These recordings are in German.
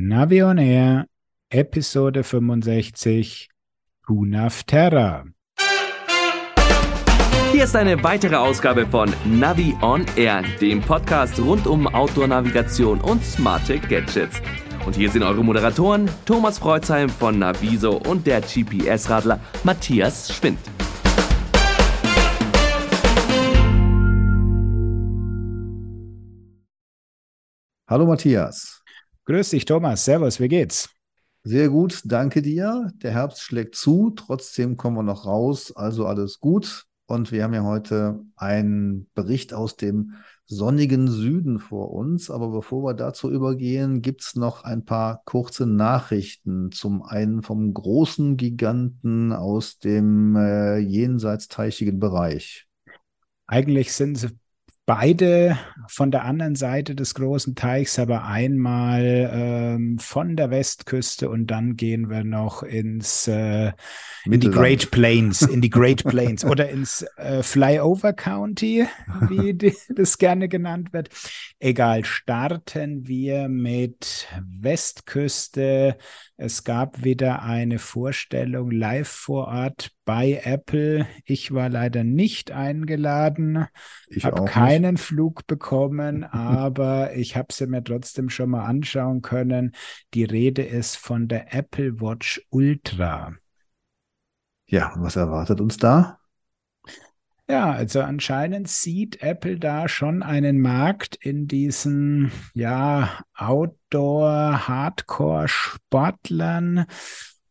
Navi on Air, Episode 65, Tunaf Terra. Hier ist eine weitere Ausgabe von Navi on Air, dem Podcast rund um Outdoor-Navigation und smarte Gadgets. Und hier sind eure Moderatoren Thomas Freuzheim von Naviso und der GPS-Radler Matthias Schwind. Hallo Matthias. Grüß dich, Thomas. Servus, wie geht's? Sehr gut, danke dir. Der Herbst schlägt zu, trotzdem kommen wir noch raus, also alles gut. Und wir haben ja heute einen Bericht aus dem sonnigen Süden vor uns. Aber bevor wir dazu übergehen, gibt es noch ein paar kurze Nachrichten. Zum einen vom großen Giganten aus dem äh, jenseitsteichigen Bereich. Eigentlich sind sie beide von der anderen Seite des großen Teichs, aber einmal ähm, von der Westküste und dann gehen wir noch ins äh, in die Great Plains, in die Great Plains oder ins äh, Flyover County, wie die, das gerne genannt wird. Egal, starten wir mit Westküste. Es gab wieder eine Vorstellung live vor Ort bei Apple. Ich war leider nicht eingeladen. Ich habe keinen. Flug bekommen, aber ich habe sie mir trotzdem schon mal anschauen können. Die Rede ist von der Apple Watch Ultra. Ja, was erwartet uns da? Ja, also anscheinend sieht Apple da schon einen Markt in diesen, ja, Outdoor-Hardcore-Sportlern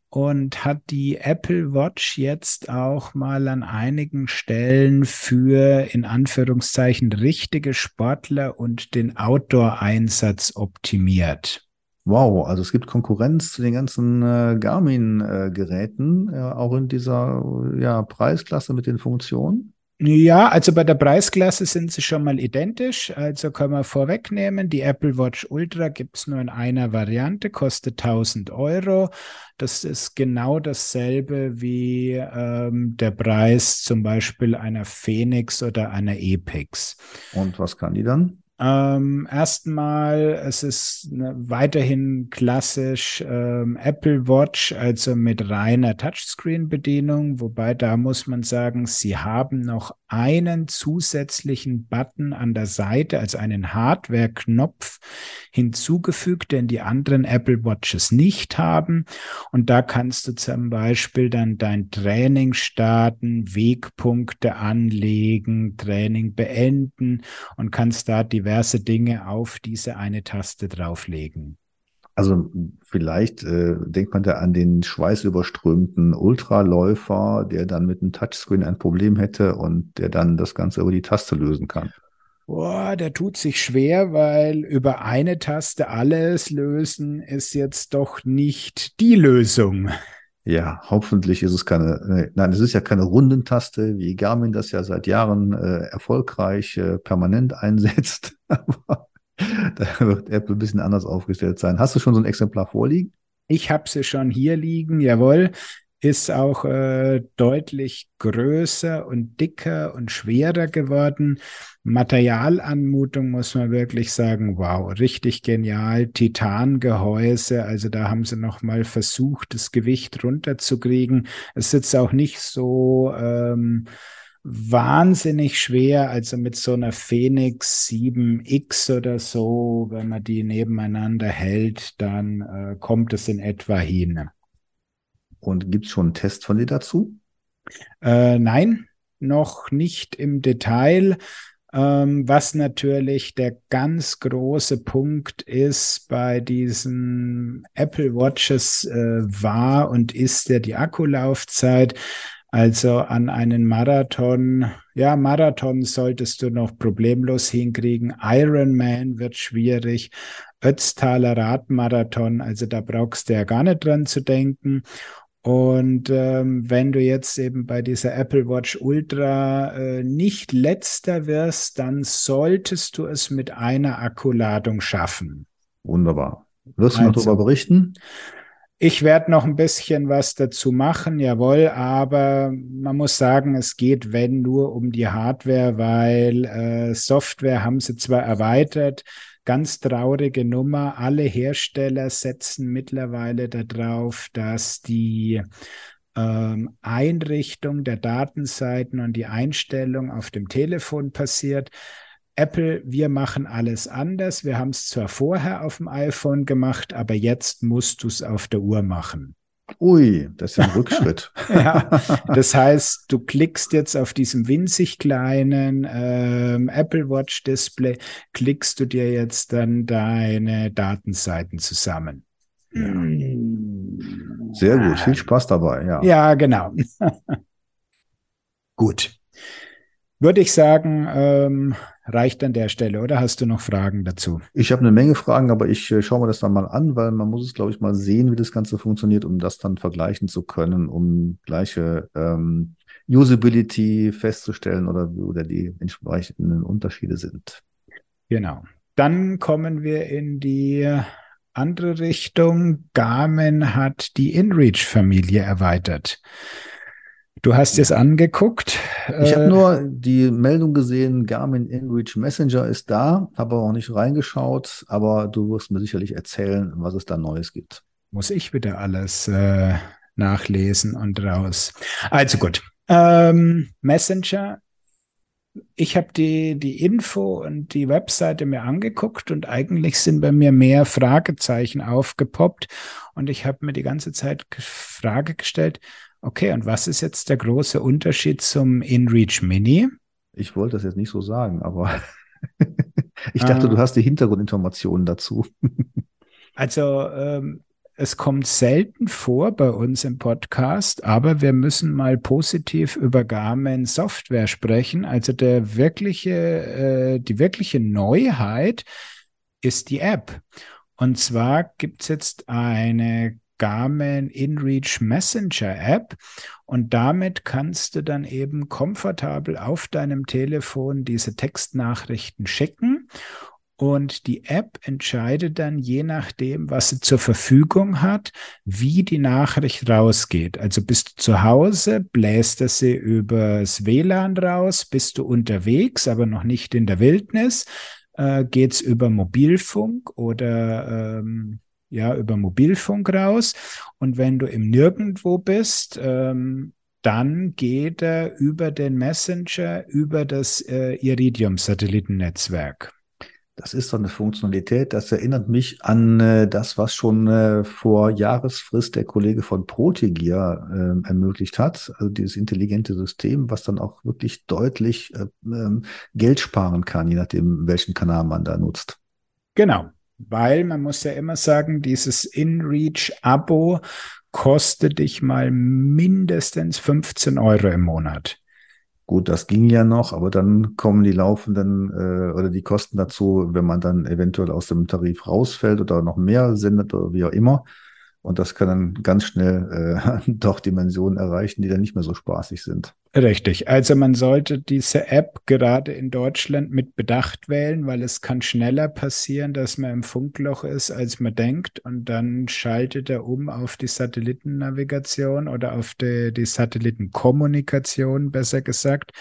und hat die Apple Watch jetzt auch mal an einigen Stellen für in Anführungszeichen richtige Sportler und den Outdoor-Einsatz optimiert. Wow, also es gibt Konkurrenz zu den ganzen äh, Garmin-Geräten, äh, auch in dieser ja, Preisklasse mit den Funktionen. Ja, also bei der Preisklasse sind sie schon mal identisch. Also können wir vorwegnehmen, die Apple Watch Ultra gibt es nur in einer Variante, kostet 1000 Euro. Das ist genau dasselbe wie ähm, der Preis zum Beispiel einer Phoenix oder einer Epix. Und was kann die dann? Ähm, erstmal, es ist ne, weiterhin klassisch ähm, Apple Watch, also mit reiner Touchscreen-Bedienung, wobei da muss man sagen, sie haben noch einen zusätzlichen Button an der Seite, also einen Hardware-Knopf hinzugefügt, den die anderen Apple Watches nicht haben. Und da kannst du zum Beispiel dann dein Training starten, Wegpunkte anlegen, Training beenden und kannst da diverse Dinge auf diese eine Taste drauflegen. Also vielleicht äh, denkt man da an den schweißüberströmten Ultraläufer, der dann mit einem Touchscreen ein Problem hätte und der dann das Ganze über die Taste lösen kann. Boah, der tut sich schwer, weil über eine Taste alles lösen ist jetzt doch nicht die Lösung. Ja, hoffentlich ist es keine, äh, nein, es ist ja keine Rundentaste, wie Garmin das ja seit Jahren äh, erfolgreich äh, permanent einsetzt. Aber da wird Apple ein bisschen anders aufgestellt sein. Hast du schon so ein Exemplar vorliegen? Ich habe sie schon hier liegen, jawohl. Ist auch äh, deutlich größer und dicker und schwerer geworden. Materialanmutung muss man wirklich sagen, wow, richtig genial. Titangehäuse, also da haben sie nochmal versucht, das Gewicht runterzukriegen. Es sitzt auch nicht so ähm, wahnsinnig schwer, also mit so einer Phoenix 7X oder so, wenn man die nebeneinander hält, dann äh, kommt es in etwa hin. Und gibt es schon einen Test von dir dazu? Äh, nein, noch nicht im Detail. Ähm, was natürlich der ganz große Punkt ist bei diesen Apple Watches äh, war und ist ja die Akkulaufzeit. Also an einen Marathon, ja, Marathon solltest du noch problemlos hinkriegen. Ironman wird schwierig. Ötztaler Radmarathon, also da brauchst du ja gar nicht dran zu denken. Und ähm, wenn du jetzt eben bei dieser Apple Watch Ultra äh, nicht letzter wirst, dann solltest du es mit einer Akkuladung schaffen. Wunderbar. Wirst du also, noch darüber berichten? Ich werde noch ein bisschen was dazu machen, jawohl, aber man muss sagen, es geht, wenn nur um die Hardware, weil äh, Software haben sie zwar erweitert, ganz traurige Nummer. Alle Hersteller setzen mittlerweile darauf, dass die ähm, Einrichtung der Datenseiten und die Einstellung auf dem Telefon passiert. Apple, wir machen alles anders. Wir haben es zwar vorher auf dem iPhone gemacht, aber jetzt musst du es auf der Uhr machen. Ui, das ist ein Rückschritt. ja, das heißt, du klickst jetzt auf diesem winzig kleinen ähm, Apple Watch Display, klickst du dir jetzt dann deine Datenseiten zusammen. Ja. Sehr gut, viel Spaß dabei, ja. Ja, genau. gut. Würde ich sagen, ähm, reicht an der Stelle, oder hast du noch Fragen dazu? Ich habe eine Menge Fragen, aber ich äh, schaue mir das dann mal an, weil man muss es, glaube ich, mal sehen, wie das Ganze funktioniert, um das dann vergleichen zu können, um gleiche ähm, Usability festzustellen oder, oder die entsprechenden Unterschiede sind. Genau. Dann kommen wir in die andere Richtung. Garmin hat die InReach-Familie erweitert. Du hast es angeguckt. Ich habe äh, nur die Meldung gesehen, Garmin InReach Messenger ist da, habe auch nicht reingeschaut, aber du wirst mir sicherlich erzählen, was es da Neues gibt. Muss ich wieder alles äh, nachlesen und raus. Also gut. Ähm, Messenger. Ich habe die, die Info und die Webseite mir angeguckt und eigentlich sind bei mir mehr Fragezeichen aufgepoppt und ich habe mir die ganze Zeit Frage gestellt, Okay, und was ist jetzt der große Unterschied zum InReach Mini? Ich wollte das jetzt nicht so sagen, aber ich dachte, ah. du hast die Hintergrundinformationen dazu. also ähm, es kommt selten vor bei uns im Podcast, aber wir müssen mal positiv über Garmin Software sprechen. Also der wirkliche, äh, die wirkliche Neuheit ist die App. Und zwar gibt es jetzt eine Garmin InReach Messenger App. Und damit kannst du dann eben komfortabel auf deinem Telefon diese Textnachrichten schicken. Und die App entscheidet dann je nachdem, was sie zur Verfügung hat, wie die Nachricht rausgeht. Also bist du zu Hause, bläst er sie übers WLAN raus, bist du unterwegs, aber noch nicht in der Wildnis, äh, geht's über Mobilfunk oder ähm, ja, über Mobilfunk raus. Und wenn du im Nirgendwo bist, ähm, dann geht er über den Messenger, über das äh, Iridium-Satellitennetzwerk. Das ist so eine Funktionalität, das erinnert mich an äh, das, was schon äh, vor Jahresfrist der Kollege von Protegear äh, ermöglicht hat. Also dieses intelligente System, was dann auch wirklich deutlich äh, ähm, Geld sparen kann, je nachdem, welchen Kanal man da nutzt. Genau weil man muss ja immer sagen, dieses InReach-Abo kostet dich mal mindestens 15 Euro im Monat. Gut, das ging ja noch, aber dann kommen die laufenden äh, oder die Kosten dazu, wenn man dann eventuell aus dem Tarif rausfällt oder noch mehr sendet oder wie auch immer. Und das kann dann ganz schnell äh, doch Dimensionen erreichen, die dann nicht mehr so spaßig sind. Richtig. Also man sollte diese App gerade in Deutschland mit Bedacht wählen, weil es kann schneller passieren, dass man im Funkloch ist, als man denkt. Und dann schaltet er um auf die Satellitennavigation oder auf die, die Satellitenkommunikation, besser gesagt,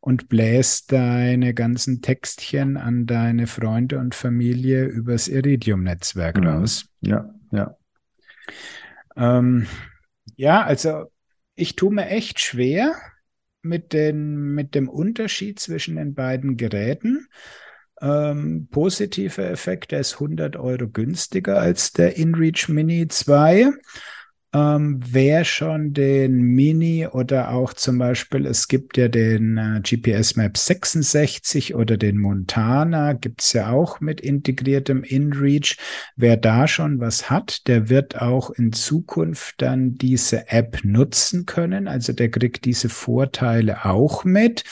und bläst deine ganzen Textchen an deine Freunde und Familie übers Iridium-Netzwerk mhm. raus. Ja, ja. Ähm, ja, also ich tue mir echt schwer mit, den, mit dem Unterschied zwischen den beiden Geräten. Ähm, positiver Effekt, der ist 100 Euro günstiger als der InReach Mini 2. Ähm, wer schon den Mini oder auch zum Beispiel, es gibt ja den äh, GPS Map 66 oder den Montana, gibt es ja auch mit integriertem InReach. Wer da schon was hat, der wird auch in Zukunft dann diese App nutzen können. Also der kriegt diese Vorteile auch mit.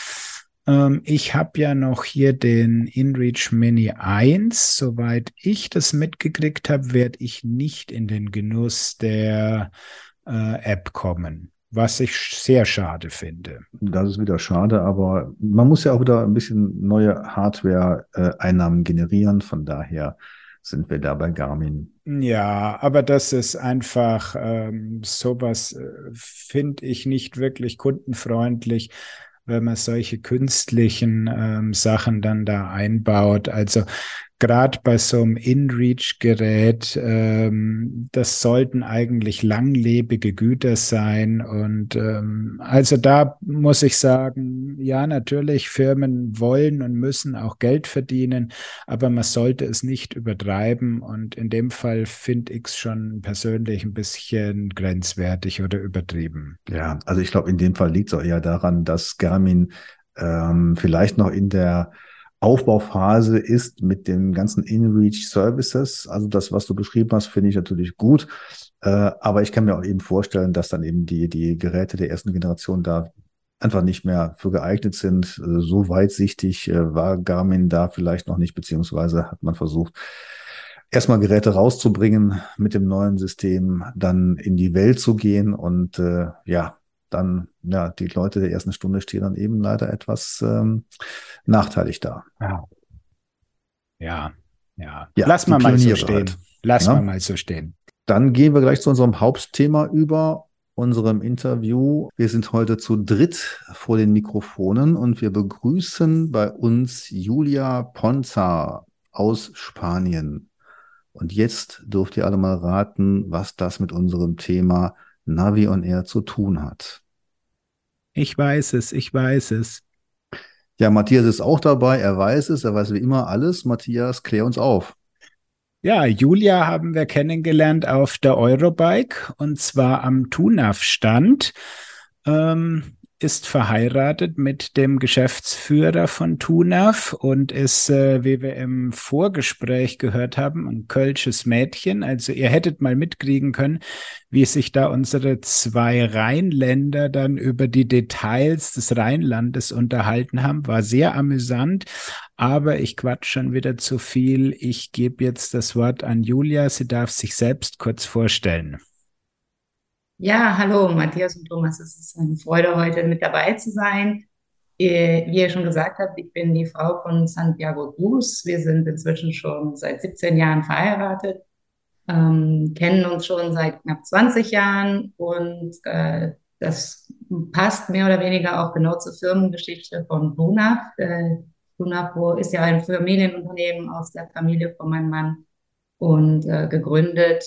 Ähm, ich habe ja noch hier den InReach Mini 1. Soweit ich das mitgekriegt habe, werde ich nicht in den Genuss der äh, App kommen was ich sehr schade finde. Das ist wieder schade, aber man muss ja auch wieder ein bisschen neue Hardware-Einnahmen generieren. Von daher sind wir da bei Garmin. Ja, aber das ist einfach ähm, sowas, äh, finde ich nicht wirklich kundenfreundlich wenn man solche künstlichen ähm, Sachen dann da einbaut. Also gerade bei so einem InReach-Gerät, ähm, das sollten eigentlich langlebige Güter sein. Und ähm, also da muss ich sagen, ja, natürlich, Firmen wollen und müssen auch Geld verdienen, aber man sollte es nicht übertreiben. Und in dem Fall finde ich es schon persönlich ein bisschen grenzwertig oder übertrieben. Ja, also ich glaube, in dem Fall liegt es auch eher daran, dass Garmin ähm, vielleicht noch in der Aufbauphase ist mit den ganzen InReach Services. Also das, was du beschrieben hast, finde ich natürlich gut. Äh, aber ich kann mir auch eben vorstellen, dass dann eben die, die Geräte der ersten Generation da einfach nicht mehr für geeignet sind. Äh, so weitsichtig äh, war Garmin da vielleicht noch nicht, beziehungsweise hat man versucht, erstmal Geräte rauszubringen mit dem neuen System, dann in die Welt zu gehen und ja, dann, ja, die Leute der ersten Stunde stehen dann eben leider etwas ähm, nachteilig da. Ja. Ja, ja. ja Lass mal mal so stehen. Halt. Lass ja? mal mal so stehen. Dann gehen wir gleich zu unserem Hauptthema über, unserem Interview. Wir sind heute zu dritt vor den Mikrofonen und wir begrüßen bei uns Julia Ponza aus Spanien. Und jetzt dürft ihr alle mal raten, was das mit unserem Thema Navi on Air zu tun hat. Ich weiß es, ich weiß es. Ja, Matthias ist auch dabei, er weiß es, er weiß wie immer alles. Matthias, klär uns auf. Ja, Julia haben wir kennengelernt auf der Eurobike und zwar am TUNAF-Stand. Ähm, ist verheiratet mit dem Geschäftsführer von TUNAF und ist, äh, wie wir im Vorgespräch gehört haben, ein kölsches Mädchen. Also ihr hättet mal mitkriegen können, wie sich da unsere zwei Rheinländer dann über die Details des Rheinlandes unterhalten haben. War sehr amüsant, aber ich quatsch schon wieder zu viel. Ich gebe jetzt das Wort an Julia. Sie darf sich selbst kurz vorstellen. Ja, hallo Matthias und Thomas. Es ist eine Freude, heute mit dabei zu sein. Wie ihr schon gesagt habt, ich bin die Frau von Santiago Cruz. Wir sind inzwischen schon seit 17 Jahren verheiratet, ähm, kennen uns schon seit knapp 20 Jahren und äh, das passt mehr oder weniger auch genau zur Firmengeschichte von Lunaf. Äh, Lunaf ist ja ein Familienunternehmen aus der Familie von meinem Mann und äh, gegründet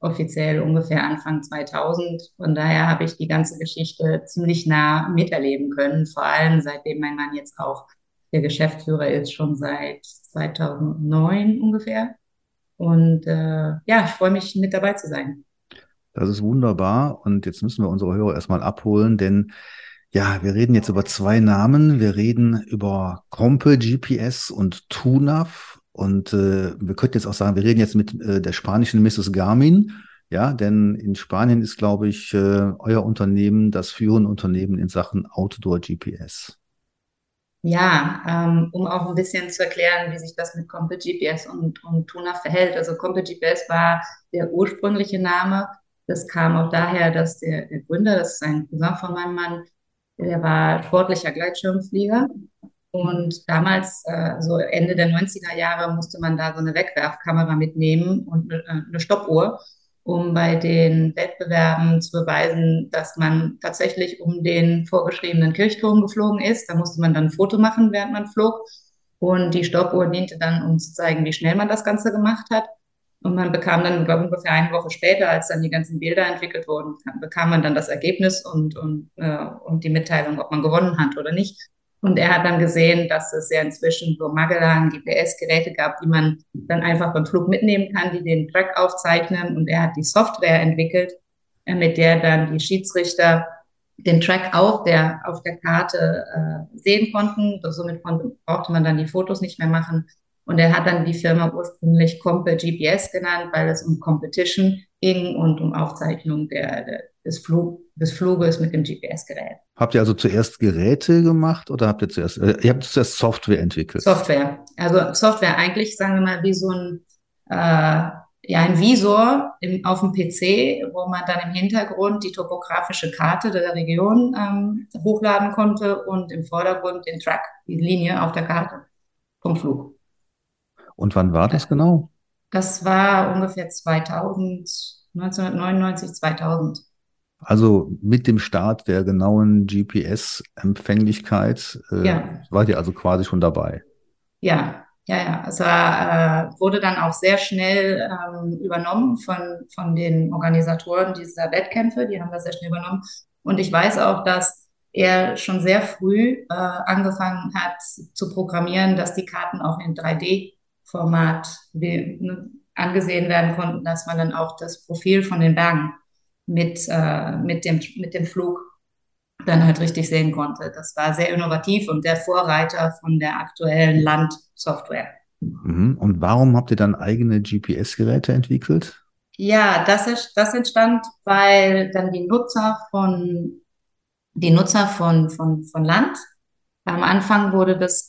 offiziell ungefähr Anfang 2000. Von daher habe ich die ganze Geschichte ziemlich nah miterleben können, vor allem seitdem mein Mann jetzt auch der Geschäftsführer ist, schon seit 2009 ungefähr. Und äh, ja, ich freue mich, mit dabei zu sein. Das ist wunderbar. Und jetzt müssen wir unsere Hörer erstmal abholen, denn ja, wir reden jetzt über zwei Namen. Wir reden über Compe GPS und TUNAV. Und äh, wir könnten jetzt auch sagen, wir reden jetzt mit äh, der spanischen Mrs. Garmin. Ja, denn in Spanien ist, glaube ich, äh, euer Unternehmen das führende Unternehmen in Sachen Outdoor GPS. Ja, ähm, um auch ein bisschen zu erklären, wie sich das mit Compe GPS und, und Tuna verhält. Also Compe GPS war der ursprüngliche Name. Das kam auch daher, dass der, der Gründer, das ist ein Cousin von meinem Mann, der war sportlicher Gleitschirmflieger und damals, äh, so Ende der 90er Jahre, musste man da so eine Wegwerfkamera mitnehmen und eine, äh, eine Stoppuhr, um bei den Wettbewerben zu beweisen, dass man tatsächlich um den vorgeschriebenen Kirchturm geflogen ist. Da musste man dann ein Foto machen, während man flog. Und die Stoppuhr diente dann, um zu zeigen, wie schnell man das Ganze gemacht hat. Und man bekam dann, glaube ich, ungefähr eine Woche später, als dann die ganzen Bilder entwickelt wurden, bekam man dann das Ergebnis und, und, äh, und die Mitteilung, ob man gewonnen hat oder nicht. Und er hat dann gesehen, dass es ja inzwischen so Magellan GPS-Geräte gab, die man dann einfach beim Flug mitnehmen kann, die den Track aufzeichnen. Und er hat die Software entwickelt, äh, mit der dann die Schiedsrichter den Track auf der, auf der Karte äh, sehen konnten. Somit konnte, brauchte man dann die Fotos nicht mehr machen. Und er hat dann die Firma ursprünglich Compe GPS genannt, weil es um Competition ging und um Aufzeichnung der, der des, Flug, des Fluges mit dem GPS-Gerät. Habt ihr also zuerst Geräte gemacht oder habt ihr zuerst, äh, ihr habt zuerst Software entwickelt? Software. Also Software eigentlich, sagen wir mal, wie so ein, äh, ja, ein Visor im, auf dem PC, wo man dann im Hintergrund die topografische Karte der Region ähm, hochladen konnte und im Vordergrund den Track, die Linie auf der Karte vom Flug. Und wann war das genau? Das war ungefähr 2000, 1999, 2000. Also mit dem Start der genauen GPS-Empfänglichkeit äh, ja. wart ihr also quasi schon dabei. Ja, Ja, ja, es war, äh, wurde dann auch sehr schnell ähm, übernommen von, von den Organisatoren dieser Wettkämpfe. Die haben das sehr schnell übernommen. Und ich weiß auch, dass er schon sehr früh äh, angefangen hat zu programmieren, dass die Karten auch in 3D-Format ne, angesehen werden konnten, dass man dann auch das Profil von den Bergen mit, äh, mit, dem, mit dem Flug dann halt richtig sehen konnte. Das war sehr innovativ und der Vorreiter von der aktuellen Landsoftware. Mhm. Und warum habt ihr dann eigene GPS-Geräte entwickelt? Ja, das, das entstand, weil dann die Nutzer von, die Nutzer von, von, von Land, am Anfang wurde das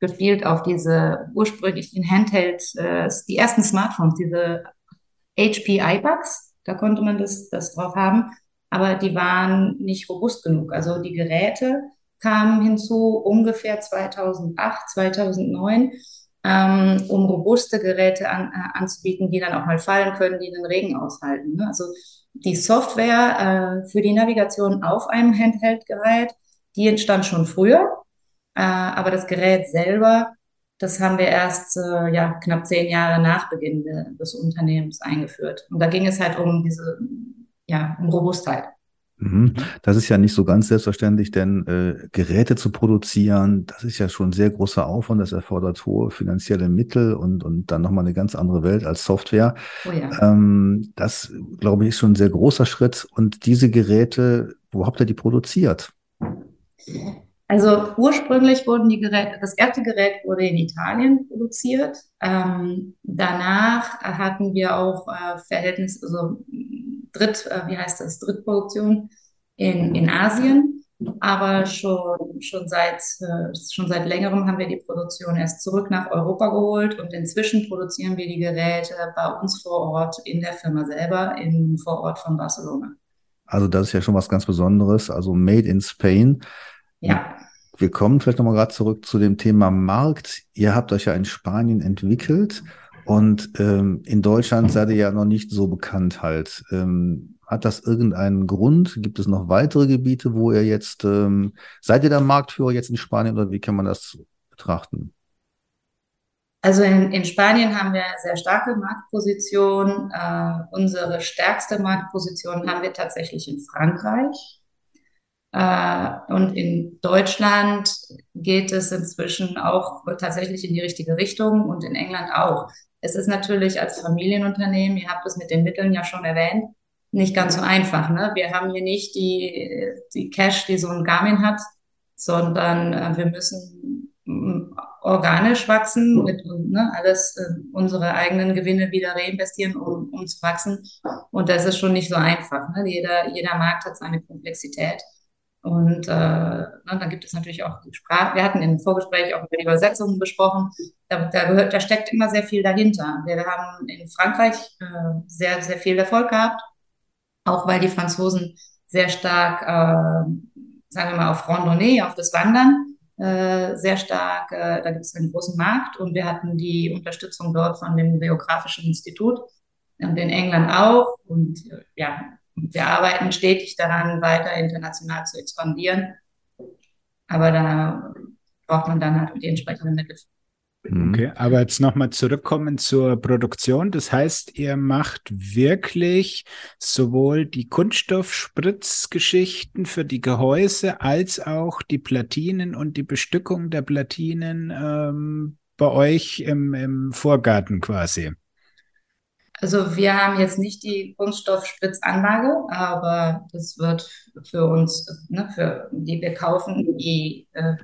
gespielt auf diese ursprünglichen Handheld, äh, die ersten Smartphones, diese HP iBugs, da konnte man das, das drauf haben aber die waren nicht robust genug. Also die Geräte kamen hinzu ungefähr 2008, 2009, ähm, um robuste Geräte an, äh, anzubieten, die dann auch mal fallen können, die den Regen aushalten. Ne? Also die Software äh, für die Navigation auf einem Handheld-Gerät, die entstand schon früher, äh, aber das Gerät selber, das haben wir erst äh, ja, knapp zehn Jahre nach Beginn de, des Unternehmens eingeführt. Und da ging es halt um diese ja, um Robustheit. Mhm. Das ist ja nicht so ganz selbstverständlich, denn äh, Geräte zu produzieren, das ist ja schon ein sehr großer Aufwand, das erfordert hohe finanzielle Mittel und, und dann nochmal eine ganz andere Welt als Software. Oh ja. ähm, das, glaube ich, ist schon ein sehr großer Schritt. Und diese Geräte, wo habt ihr die produziert? Also ursprünglich wurden die Geräte, das erste Gerät wurde in Italien produziert. Ähm, danach hatten wir auch äh, Verhältnis, also Dritt, äh, wie heißt das, Drittproduktion in, in Asien. Aber schon, schon, seit, äh, schon seit längerem haben wir die Produktion erst zurück nach Europa geholt und inzwischen produzieren wir die Geräte bei uns vor Ort in der Firma selber, im Vorort von Barcelona. Also das ist ja schon was ganz Besonderes, also Made in Spain. Ja. Wir kommen vielleicht nochmal gerade zurück zu dem Thema Markt. Ihr habt euch ja in Spanien entwickelt und ähm, in Deutschland seid ihr ja noch nicht so bekannt halt. Ähm, hat das irgendeinen Grund? Gibt es noch weitere Gebiete, wo ihr jetzt, ähm, seid ihr der Marktführer jetzt in Spanien oder wie kann man das betrachten? Also in, in Spanien haben wir eine sehr starke Marktposition. Äh, unsere stärkste Marktposition haben wir tatsächlich in Frankreich. Äh, und in Deutschland geht es inzwischen auch tatsächlich in die richtige Richtung und in England auch. Es ist natürlich als Familienunternehmen, ihr habt es mit den Mitteln ja schon erwähnt, nicht ganz so einfach. Ne? Wir haben hier nicht die, die Cash, die so ein Garmin hat, sondern äh, wir müssen mm, organisch wachsen, mit ne, alles äh, unsere eigenen Gewinne wieder reinvestieren, um, um zu wachsen. Und das ist schon nicht so einfach. Ne? Jeder, jeder Markt hat seine Komplexität. Und äh, ne, dann gibt es natürlich auch die Sprache. Wir hatten im Vorgespräch auch über die Übersetzungen besprochen. Da, da, gehört, da steckt immer sehr viel dahinter. Wir haben in Frankreich äh, sehr, sehr viel Erfolg gehabt, auch weil die Franzosen sehr stark, äh, sagen wir mal, auf Randonnée, auf das Wandern, äh, sehr stark, äh, da gibt es einen großen Markt und wir hatten die Unterstützung dort von dem Geografischen Institut und in England auch. Und äh, ja, wir arbeiten stetig daran, weiter international zu expandieren. Aber da braucht man dann halt die entsprechenden Mittel. Mhm. Okay, aber jetzt nochmal zurückkommen zur Produktion. Das heißt, ihr macht wirklich sowohl die Kunststoffspritzgeschichten für die Gehäuse als auch die Platinen und die Bestückung der Platinen ähm, bei euch im, im Vorgarten quasi. Also wir haben jetzt nicht die Kunststoffspritzanlage, aber das wird für uns, ne, für die wir kaufen, die äh,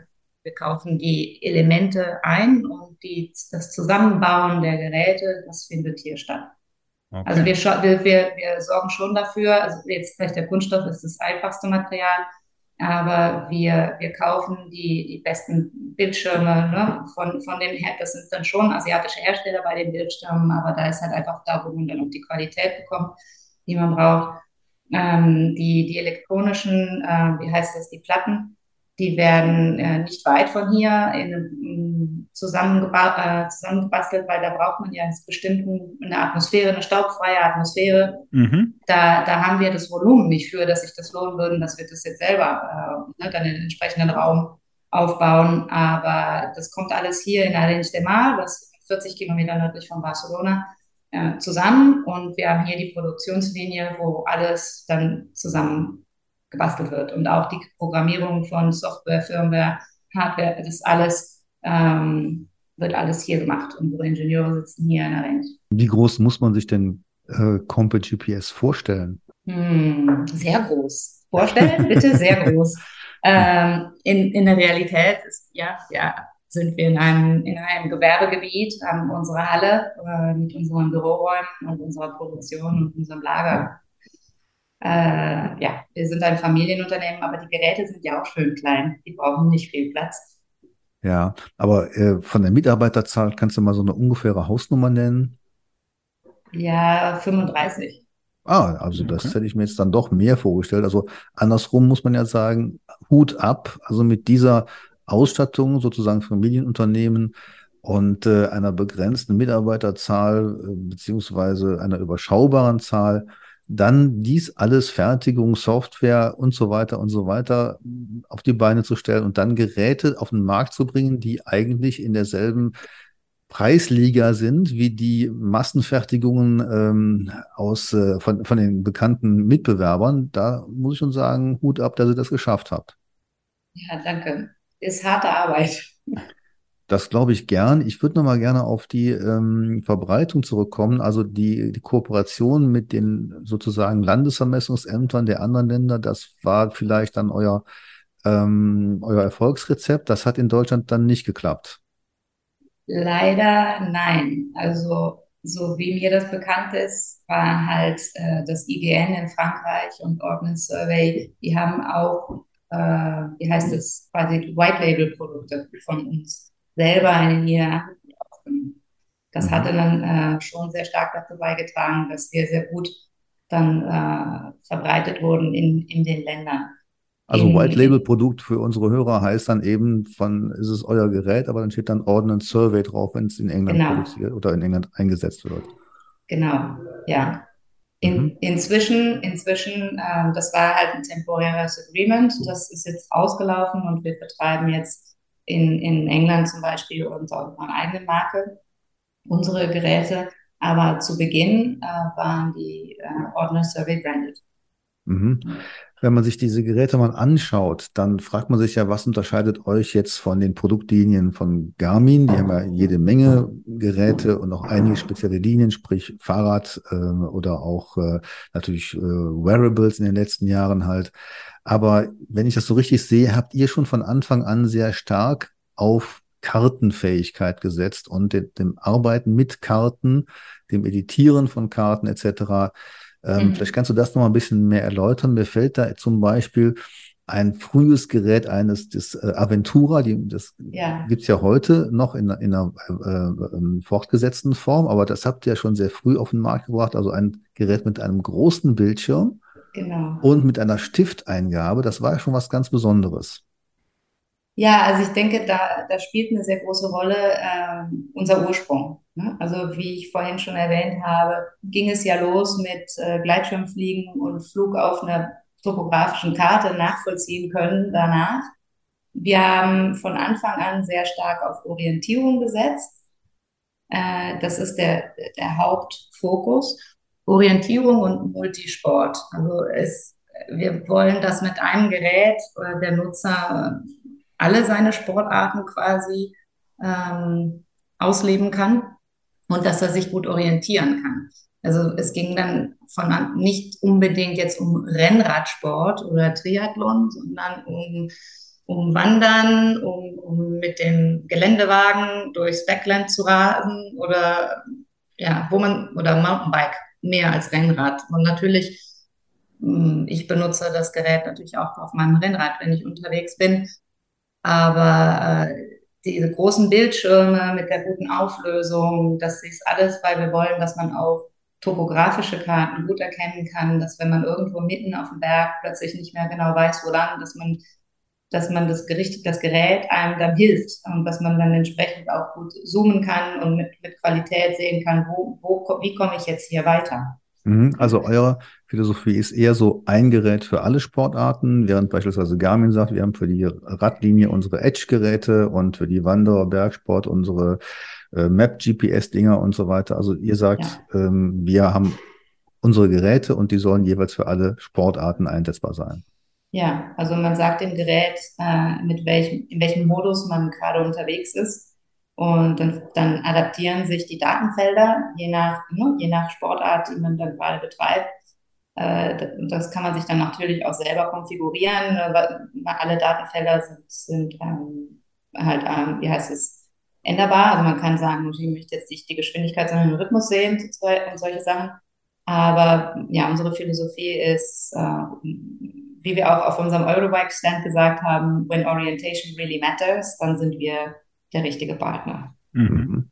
wir kaufen die Elemente ein und die, das Zusammenbauen der Geräte, das findet hier statt. Okay. Also wir, wir, wir, wir sorgen schon dafür, also jetzt vielleicht der Kunststoff ist das einfachste Material, aber wir, wir kaufen die, die besten Bildschirme ne, von, von dem her. Das sind dann schon asiatische Hersteller bei den Bildschirmen, aber da ist halt einfach da, wo man dann auch die Qualität bekommt, die man braucht. Ähm, die, die elektronischen, äh, wie heißt das, die Platten, die werden äh, nicht weit von hier in, in zusammengeba äh, zusammengebastelt, weil da braucht man ja einen bestimmten eine Atmosphäre, eine staubfreie Atmosphäre. Mhm. Da, da haben wir das Volumen nicht für, dass sich das lohnen würde, dass wir das jetzt selber äh, ne, dann in den entsprechenden Raum aufbauen. Aber das kommt alles hier in Arenys de Mar, das 40 Kilometer nördlich von Barcelona, äh, zusammen. Und wir haben hier die Produktionslinie, wo alles dann zusammen gebastelt wird. Und auch die Programmierung von Software, Firmware, Hardware, das alles ähm, wird alles hier gemacht. Unsere Ingenieure sitzen hier in der Range. Wie groß muss man sich denn äh, Compa GPS vorstellen? Hm, sehr groß. Vorstellen, bitte sehr groß. Ähm, in, in der Realität ist, ja, ja, sind wir in einem, in einem Gewerbegebiet, haben unsere Halle äh, mit unseren Büroräumen und unserer Produktion und unserem Lager. Äh, ja, wir sind ein Familienunternehmen, aber die Geräte sind ja auch schön klein. Die brauchen nicht viel Platz. Ja, aber äh, von der Mitarbeiterzahl kannst du mal so eine ungefähre Hausnummer nennen? Ja, 35. Ah, also das hätte ich mir jetzt dann doch mehr vorgestellt. Also andersrum muss man ja sagen, Hut ab. Also mit dieser Ausstattung sozusagen Familienunternehmen und äh, einer begrenzten Mitarbeiterzahl äh, beziehungsweise einer überschaubaren Zahl, dann dies alles Fertigung, Software und so weiter und so weiter auf die Beine zu stellen und dann Geräte auf den Markt zu bringen, die eigentlich in derselben Preisliga sind wie die Massenfertigungen ähm, aus, äh, von, von den bekannten Mitbewerbern, da muss ich schon sagen, Hut ab, dass ihr das geschafft habt. Ja, danke. Ist harte Arbeit. Das glaube ich gern. Ich würde noch mal gerne auf die ähm, Verbreitung zurückkommen, also die, die Kooperation mit den sozusagen Landesvermessungsämtern der anderen Länder. Das war vielleicht dann euer, ähm, euer Erfolgsrezept. Das hat in Deutschland dann nicht geklappt. Leider nein. Also so wie mir das bekannt ist, war halt äh, das IGN in Frankreich und Ordnance Survey, die haben auch, äh, wie heißt es, quasi White Label Produkte von uns selber in ihr aufgenommen. Das mhm. hatte dann äh, schon sehr stark dazu beigetragen, dass wir sehr gut dann äh, verbreitet wurden in, in den Ländern. Also White Label Produkt für unsere Hörer heißt dann eben von, ist es euer Gerät, aber dann steht dann Ordnance Survey drauf, wenn es in England genau. produziert oder in England eingesetzt wird. Genau, ja. In, mhm. Inzwischen, inzwischen, ähm, das war halt ein temporäres Agreement, das ist jetzt ausgelaufen und wir betreiben jetzt in, in England zum Beispiel unter unserer eigenen Marke unsere Geräte, aber zu Beginn äh, waren die äh, Ordnance Survey branded. Mhm wenn man sich diese Geräte mal anschaut, dann fragt man sich ja, was unterscheidet euch jetzt von den Produktlinien von Garmin? Die haben ja jede Menge Geräte und auch einige spezielle Linien, sprich Fahrrad äh, oder auch äh, natürlich äh, Wearables in den letzten Jahren halt. Aber wenn ich das so richtig sehe, habt ihr schon von Anfang an sehr stark auf Kartenfähigkeit gesetzt und dem, dem Arbeiten mit Karten, dem Editieren von Karten etc. Ähm, mhm. Vielleicht kannst du das noch mal ein bisschen mehr erläutern. Mir fällt da zum Beispiel ein frühes Gerät eines des äh, Aventura, die, das ja. gibt's ja heute noch in, in einer äh, äh, fortgesetzten Form, aber das habt ihr ja schon sehr früh auf den Markt gebracht, also ein Gerät mit einem großen Bildschirm genau. und mit einer Stifteingabe. Das war ja schon was ganz Besonderes. Ja, also ich denke, da, da spielt eine sehr große Rolle äh, unser Ursprung. Ne? Also wie ich vorhin schon erwähnt habe, ging es ja los mit äh, Gleitschirmfliegen und Flug auf einer topografischen Karte nachvollziehen können danach. Wir haben von Anfang an sehr stark auf Orientierung gesetzt. Äh, das ist der, der Hauptfokus. Orientierung und Multisport. Also es, wir wollen, dass mit einem Gerät äh, der Nutzer alle seine Sportarten quasi ähm, ausleben kann und dass er sich gut orientieren kann. Also es ging dann von nicht unbedingt jetzt um Rennradsport oder Triathlon, sondern um, um Wandern, um, um mit dem Geländewagen durchs Backland zu rasen oder ja, wo man oder Mountainbike mehr als Rennrad. Und natürlich, hm, ich benutze das Gerät natürlich auch auf meinem Rennrad, wenn ich unterwegs bin. Aber äh, diese großen Bildschirme mit der guten Auflösung, das ist alles, weil wir wollen, dass man auch topografische Karten gut erkennen kann, dass wenn man irgendwo mitten auf dem Berg plötzlich nicht mehr genau weiß, wo lang, dass man, dass man das Gericht, das Gerät einem dann hilft und dass man dann entsprechend auch gut zoomen kann und mit, mit Qualität sehen kann, wo, wo, wie komme ich jetzt hier weiter. Mhm, also eure Philosophie ist eher so ein Gerät für alle Sportarten, während beispielsweise Garmin sagt, wir haben für die Radlinie unsere Edge-Geräte und für die Wanderer, Bergsport unsere äh, Map-GPS-Dinger und so weiter. Also ihr sagt, ja. ähm, wir haben unsere Geräte und die sollen jeweils für alle Sportarten einsetzbar sein. Ja, also man sagt dem Gerät, äh, mit welchem, in welchem Modus man gerade unterwegs ist. Und dann, dann adaptieren sich die Datenfelder je nach, ne, je nach Sportart, die man dann gerade betreibt. Äh, das kann man sich dann natürlich auch selber konfigurieren. Alle Datenfelder sind, sind ähm, halt, ähm, wie heißt es, änderbar. Also man kann sagen, ich möchte jetzt nicht die Geschwindigkeit, sondern den Rhythmus sehen und solche Sachen. Aber ja, unsere Philosophie ist, äh, wie wir auch auf unserem Eurobike-Stand gesagt haben, when orientation really matters, dann sind wir der richtige Partner. Mhm.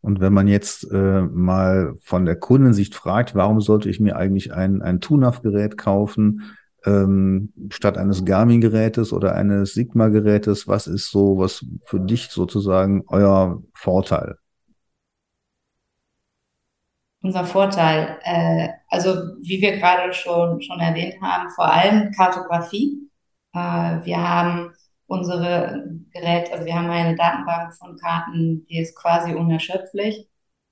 Und wenn man jetzt äh, mal von der Kundensicht fragt, warum sollte ich mir eigentlich ein, ein TUNAV-Gerät kaufen, ähm, statt eines Garmin-Gerätes oder eines Sigma-Gerätes, was ist so, was für dich sozusagen euer Vorteil? unser Vorteil. Äh, also wie wir gerade schon, schon erwähnt haben, vor allem Kartografie. Äh, wir haben unsere Geräte, also wir haben eine Datenbank von Karten, die ist quasi unerschöpflich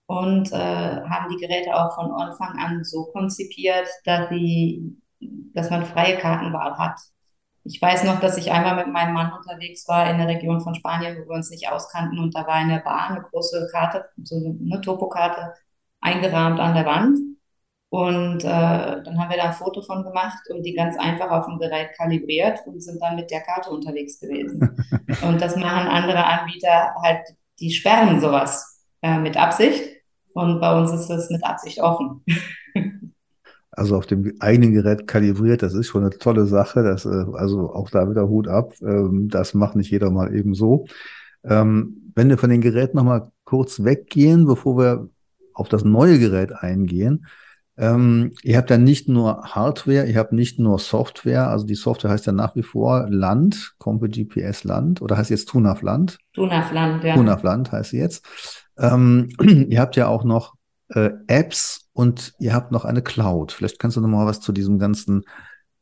und äh, haben die Geräte auch von Anfang an so konzipiert, dass, die, dass man freie Kartenwahl hat. Ich weiß noch, dass ich einmal mit meinem Mann unterwegs war in der Region von Spanien, wo wir uns nicht auskannten und da war in der Bar eine große Karte, so eine Topokarte eingerahmt an der Wand. Und äh, dann haben wir da ein Foto von gemacht und die ganz einfach auf dem Gerät kalibriert und sind dann mit der Karte unterwegs gewesen. und das machen andere Anbieter halt, die sperren sowas äh, mit Absicht. Und bei uns ist es mit Absicht offen. also auf dem eigenen Gerät kalibriert, das ist schon eine tolle Sache. Das, äh, also auch da wieder Hut ab. Ähm, das macht nicht jeder mal eben so. Ähm, wenn wir von den Geräten nochmal kurz weggehen, bevor wir auf das neue Gerät eingehen. Ähm, ihr habt ja nicht nur Hardware, ihr habt nicht nur Software, also die Software heißt ja nach wie vor Land, Compe GPS Land oder heißt jetzt Tunaf Land? Tunaf Land, ja. Tunaf Land heißt sie jetzt. Ähm, ihr habt ja auch noch äh, Apps und ihr habt noch eine Cloud. Vielleicht kannst du noch mal was zu diesem ganzen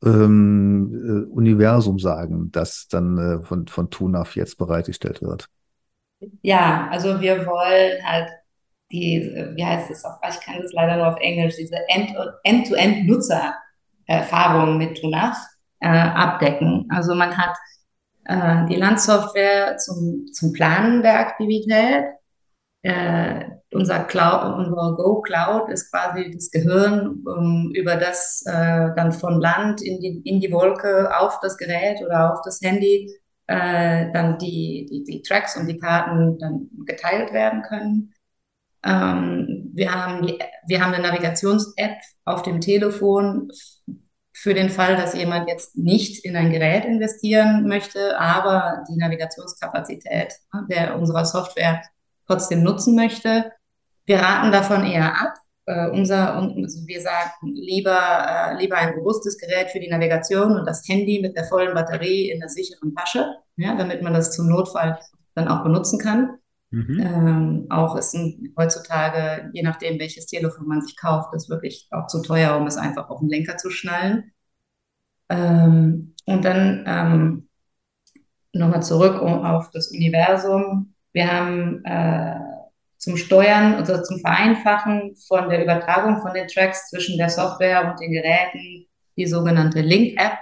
ähm, äh, Universum sagen, das dann äh, von, von Tunaf jetzt bereitgestellt wird. Ja, also wir wollen halt die, wie heißt es ich kann das leider nur auf Englisch, diese End-to-End-Nutzererfahrung mit TUNAF äh, abdecken. Also man hat äh, die Landsoftware zum, zum Planen der Aktivität. Äh, unser Cloud, unsere Go Cloud ist quasi das Gehirn, um, über das äh, dann von Land in die, in die Wolke auf das Gerät oder auf das Handy äh, dann die, die, die Tracks und die Karten dann geteilt werden können. Ähm, wir, haben die, wir haben eine Navigations-App auf dem Telefon für den Fall, dass jemand jetzt nicht in ein Gerät investieren möchte, aber die Navigationskapazität ne, der unserer Software trotzdem nutzen möchte. Wir raten davon eher ab. Äh, unser, also wir sagen lieber, äh, lieber ein robustes Gerät für die Navigation und das Handy mit der vollen Batterie in der sicheren Tasche, ja, damit man das zum Notfall dann auch benutzen kann. Mhm. Ähm, auch ist ein, heutzutage, je nachdem, welches Telefon man sich kauft, ist wirklich auch zu teuer, um es einfach auf den Lenker zu schnallen. Ähm, und dann ähm, nochmal zurück auf das Universum. Wir haben äh, zum Steuern, also zum Vereinfachen von der Übertragung von den Tracks zwischen der Software und den Geräten die sogenannte Link-App.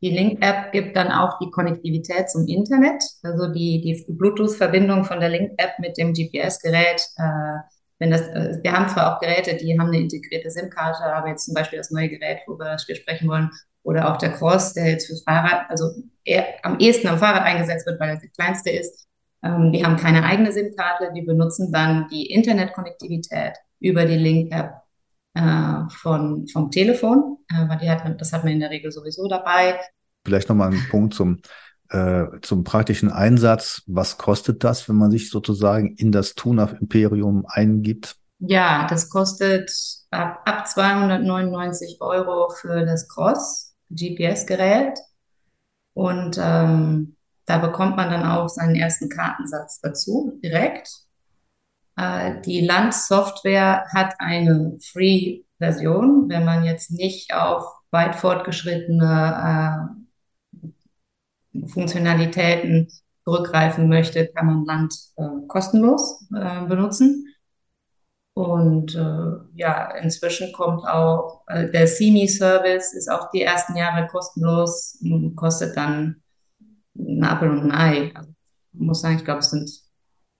Die Link-App gibt dann auch die Konnektivität zum Internet, also die, die Bluetooth-Verbindung von der Link-App mit dem GPS-Gerät. Äh, wenn das, äh, wir haben zwar auch Geräte, die haben eine integrierte SIM-Karte, aber jetzt zum Beispiel das neue Gerät, worüber wir sprechen wollen, oder auch der Cross, der jetzt fürs Fahrrad, also eher, am ehesten am Fahrrad eingesetzt wird, weil er der kleinste ist. Ähm, die haben keine eigene SIM-Karte, die benutzen dann die Internetkonnektivität über die Link-App äh, von, vom Telefon, äh, weil die hat man, das hat man in der Regel sowieso dabei. Vielleicht nochmal ein Punkt zum, äh, zum praktischen Einsatz. Was kostet das, wenn man sich sozusagen in das TUNAF Imperium eingibt? Ja, das kostet ab, ab 299 Euro für das Cross GPS-Gerät. Und ähm, da bekommt man dann auch seinen ersten Kartensatz dazu direkt. Äh, die Landsoftware hat eine Free Version. Wenn man jetzt nicht auf weit fortgeschrittene äh, Funktionalitäten zurückgreifen möchte, kann man Land äh, kostenlos äh, benutzen. Und äh, ja, inzwischen kommt auch der CME-Service, ist auch die ersten Jahre kostenlos, kostet dann ein Apfel und ein Ei. Also, muss sagen, ich glaube, es sind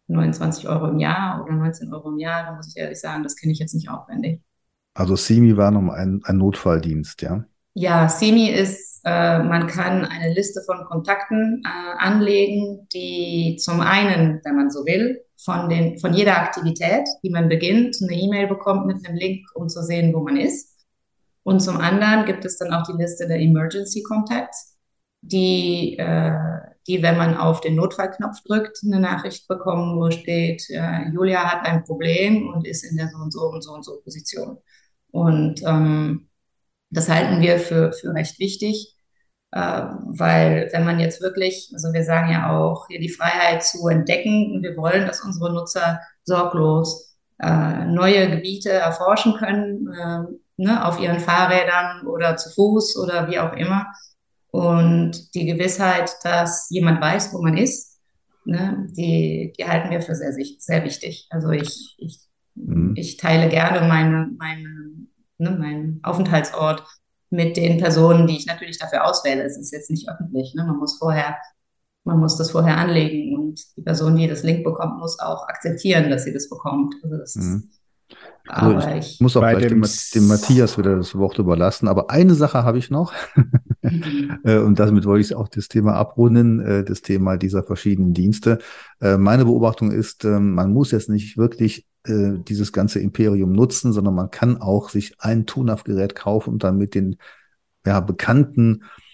29 Euro im Jahr oder 19 Euro im Jahr. Da muss ich ehrlich sagen, das kenne ich jetzt nicht aufwendig. Also CME war nochmal ein, ein Notfalldienst, ja? Ja, CME ist, äh, man kann eine Liste von Kontakten äh, anlegen, die zum einen, wenn man so will, von, den, von jeder Aktivität, die man beginnt, eine E-Mail bekommt mit einem Link, um zu sehen, wo man ist. Und zum anderen gibt es dann auch die Liste der Emergency Contacts, die, äh, die, wenn man auf den Notfallknopf drückt, eine Nachricht bekommen, wo steht, äh, Julia hat ein Problem und ist in der so und so und so und so Position. Und ähm, das halten wir für, für recht wichtig, äh, weil wenn man jetzt wirklich, also wir sagen ja auch, hier die Freiheit zu entdecken und wir wollen, dass unsere Nutzer sorglos äh, neue Gebiete erforschen können, äh, ne, auf ihren Fahrrädern oder zu Fuß oder wie auch immer. Und die Gewissheit, dass jemand weiß, wo man ist, ne, die, die halten wir für sehr, sehr wichtig. Also ich, ich, mhm. ich teile gerne meine, meine, ne, meinen Aufenthaltsort mit den Personen, die ich natürlich dafür auswähle. Es ist jetzt nicht öffentlich. Ne? Man muss vorher, man muss das vorher anlegen und die Person, die das Link bekommt, muss auch akzeptieren, dass sie das bekommt. Also das mhm. Also aber ich, ich, muss auch gleich dem, dem, Matthias wieder das Wort überlassen. Aber eine Sache habe ich noch. Mhm. Äh, und damit wollte ich auch das Thema abrunden, äh, das Thema dieser verschiedenen Dienste. Äh, meine Beobachtung ist, ähm, man muss jetzt nicht wirklich dieses ganze Imperium nutzen, sondern man kann auch sich ein TUNAF-Gerät kaufen und dann mit den ja, bekannten äh,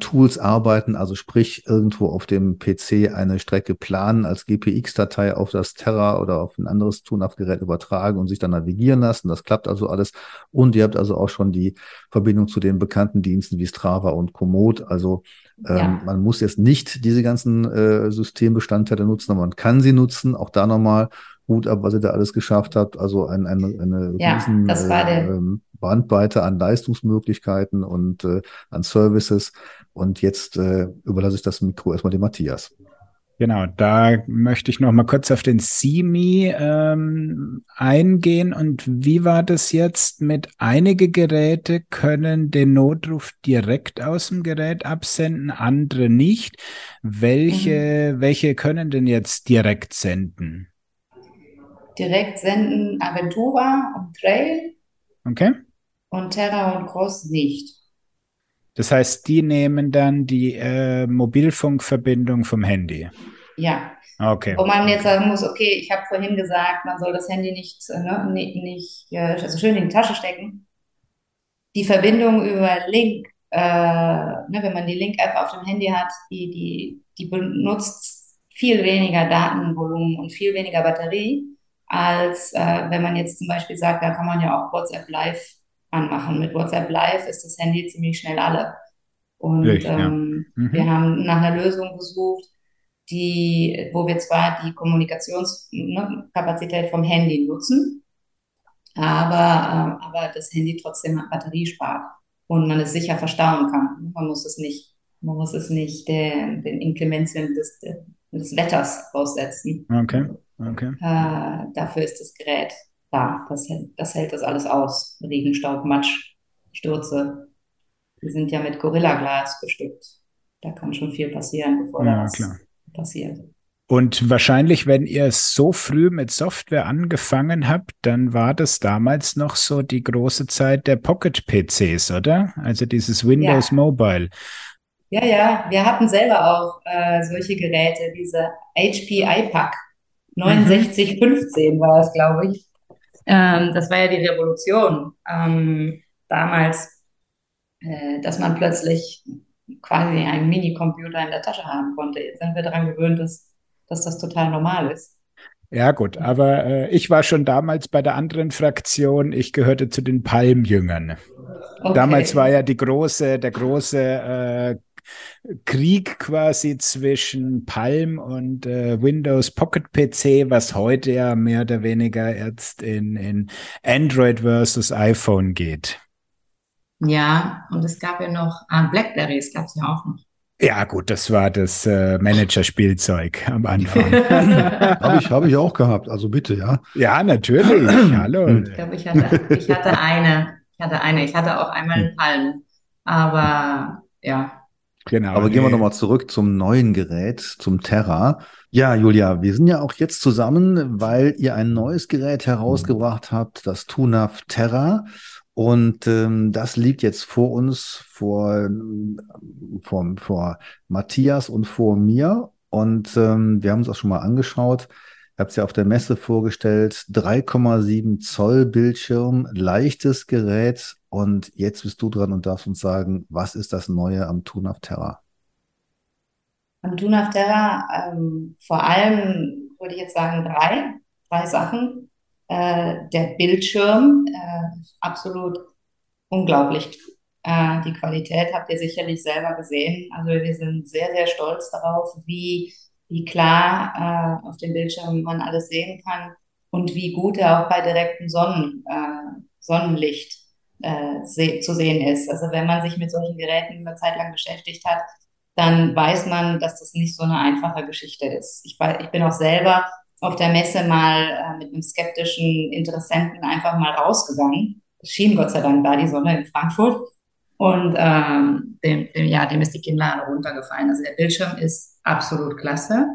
Tools arbeiten, also sprich irgendwo auf dem PC eine Strecke planen, als GPX-Datei auf das Terra oder auf ein anderes TUNAF-Gerät übertragen und sich dann navigieren lassen. Das klappt also alles. Und ihr habt also auch schon die Verbindung zu den bekannten Diensten wie Strava und Komoot. Also ähm, ja. man muss jetzt nicht diese ganzen äh, Systembestandteile nutzen, aber man kann sie nutzen. Auch da nochmal Hut ab, was ihr da alles geschafft habt. Also ein, ein, eine ja, riesen, das war der, ähm, Bandbreite an Leistungsmöglichkeiten und äh, an Services. Und jetzt äh, überlasse ich das Mikro erstmal dem Matthias. Genau, da möchte ich noch mal kurz auf den CMI ähm, eingehen. Und wie war das jetzt mit einige Geräte können den Notruf direkt aus dem Gerät absenden, andere nicht. Welche, mhm. welche können denn jetzt direkt senden? Direkt senden Aventura und Trail. Okay und Terra und Cross nicht. Das heißt, die nehmen dann die äh, Mobilfunkverbindung vom Handy. Ja. Okay. Wo man jetzt sagen muss, okay, ich habe vorhin gesagt, man soll das Handy nicht, äh, ne, nicht, nicht also schön in die Tasche stecken. Die Verbindung über Link, äh, ne, wenn man die Link-App auf dem Handy hat, die, die, die benutzt viel weniger Datenvolumen und viel weniger Batterie, als äh, wenn man jetzt zum Beispiel sagt, da kann man ja auch WhatsApp Live anmachen. Mit WhatsApp Live ist das Handy ziemlich schnell alle. Und ich, ähm, ja. mhm. wir haben nach einer Lösung gesucht, die, wo wir zwar die Kommunikationskapazität ne, vom Handy nutzen, aber, äh, aber das Handy trotzdem Batterie spart und man es sicher verstauen kann. Man muss es nicht, man muss es nicht den, den Inklemenzien des, des Wetters aussetzen. Okay, okay. Äh, dafür ist das Gerät da, das, das hält das alles aus. Regenstaub, Matsch, Stürze. Die sind ja mit Gorillaglas bestückt. Da kann schon viel passieren, bevor ja, das klar. passiert. Und wahrscheinlich, wenn ihr so früh mit Software angefangen habt, dann war das damals noch so die große Zeit der Pocket-PCs, oder? Also dieses Windows ja. Mobile. Ja, ja, wir hatten selber auch äh, solche Geräte, diese HP iPack 6915 mhm. war es, glaube ich. Ähm, das war ja die Revolution ähm, damals, äh, dass man plötzlich quasi einen Minicomputer in der Tasche haben konnte. Jetzt sind wir daran gewöhnt, dass, dass das total normal ist. Ja, gut, aber äh, ich war schon damals bei der anderen Fraktion. Ich gehörte zu den Palmjüngern. Okay. Damals war ja die große, der große äh, Krieg quasi zwischen Palm und äh, Windows Pocket PC, was heute ja mehr oder weniger jetzt in, in Android versus iPhone geht. Ja, und es gab ja noch ah, Blackberries, gab es ja auch noch. Ja, gut, das war das äh, Manager-Spielzeug am Anfang. Habe ich, hab ich auch gehabt, also bitte, ja. Ja, natürlich. Hallo. Ich glaube, ich hatte, ich hatte eine. Ich hatte eine. Ich hatte auch einmal einen Palm. Aber ja. Genau. Aber gehen wir nochmal zurück zum neuen Gerät, zum Terra. Ja, Julia, wir sind ja auch jetzt zusammen, weil ihr ein neues Gerät herausgebracht habt, das TUNAV Terra. Und ähm, das liegt jetzt vor uns, vor, vor, vor Matthias und vor mir. Und ähm, wir haben uns auch schon mal angeschaut. Habe es ja auf der Messe vorgestellt. 3,7 Zoll Bildschirm, leichtes Gerät. Und jetzt bist du dran und darfst uns sagen, was ist das Neue am Tunav Terra? Am Tunav Terra ähm, vor allem würde ich jetzt sagen drei, drei Sachen. Äh, der Bildschirm, äh, absolut unglaublich. Äh, die Qualität habt ihr sicherlich selber gesehen. Also wir sind sehr, sehr stolz darauf, wie, wie klar äh, auf dem Bildschirm man alles sehen kann und wie gut er auch bei direktem Sonnen, äh, Sonnenlicht äh, se zu sehen ist. Also wenn man sich mit solchen Geräten eine Zeit lang beschäftigt hat, dann weiß man, dass das nicht so eine einfache Geschichte ist. Ich, ich bin auch selber auf der Messe mal äh, mit einem skeptischen Interessenten einfach mal rausgegangen. Es schien Gott sei Dank da die Sonne in Frankfurt. Und ähm, dem, dem, ja, dem ist die Kinnlade runtergefallen. Also der Bildschirm ist absolut klasse.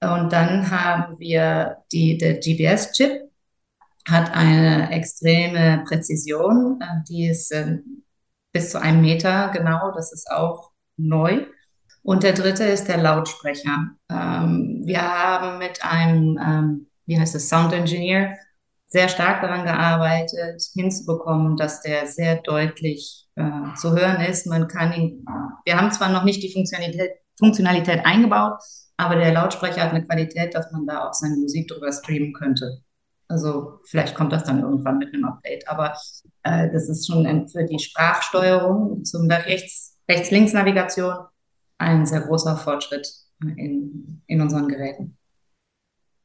Und dann haben wir die, der GPS-Chip, hat eine extreme Präzision. Äh, die ist äh, bis zu einem Meter genau. Das ist auch neu. Und der dritte ist der Lautsprecher. Ähm, wir haben mit einem, ähm, wie heißt es, Sound Engineer sehr stark daran gearbeitet, hinzubekommen, dass der sehr deutlich äh, zu hören ist. Man kann ihn, wir haben zwar noch nicht die Funktionalität, Funktionalität eingebaut, aber der Lautsprecher hat eine Qualität, dass man da auch seine Musik drüber streamen könnte. Also vielleicht kommt das dann irgendwann mit einem Update, aber äh, das ist schon für die Sprachsteuerung zum Rechts-Links-Navigation ein sehr großer Fortschritt in, in unseren Geräten.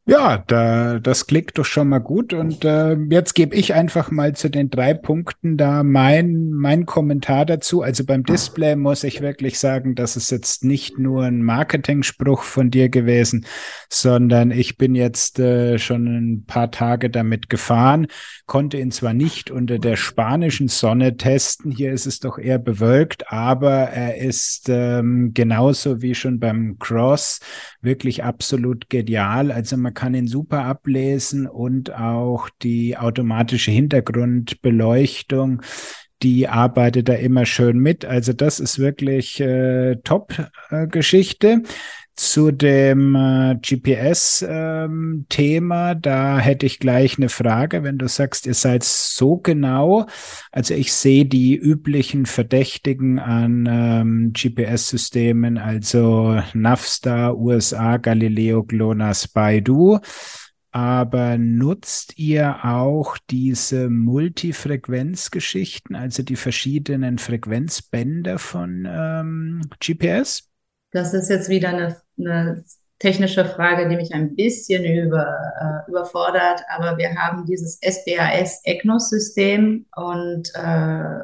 Ja, da, das klingt doch schon mal gut. Und äh, jetzt gebe ich einfach mal zu den drei Punkten da mein, mein Kommentar dazu. Also beim Display muss ich wirklich sagen, das ist jetzt nicht nur ein Marketing-Spruch von dir gewesen, sondern ich bin jetzt äh, schon ein paar Tage damit gefahren, konnte ihn zwar nicht unter der spanischen Sonne testen, hier ist es doch eher bewölkt, aber er ist ähm, genauso wie schon beim Cross wirklich absolut genial. Also man kann ihn super ablesen und auch die automatische Hintergrundbeleuchtung die arbeitet da immer schön mit. Also das ist wirklich äh, Top-Geschichte. Zu dem äh, GPS-Thema, ähm, da hätte ich gleich eine Frage, wenn du sagst, ihr seid so genau. Also ich sehe die üblichen Verdächtigen an ähm, GPS-Systemen, also Navstar, USA, Galileo, GLONASS, Baidu. Aber nutzt ihr auch diese Multifrequenzgeschichten, also die verschiedenen Frequenzbänder von ähm, GPS? Das ist jetzt wieder eine, eine technische Frage, die mich ein bisschen über, äh, überfordert, aber wir haben dieses SBAS-EGNOS-System und äh,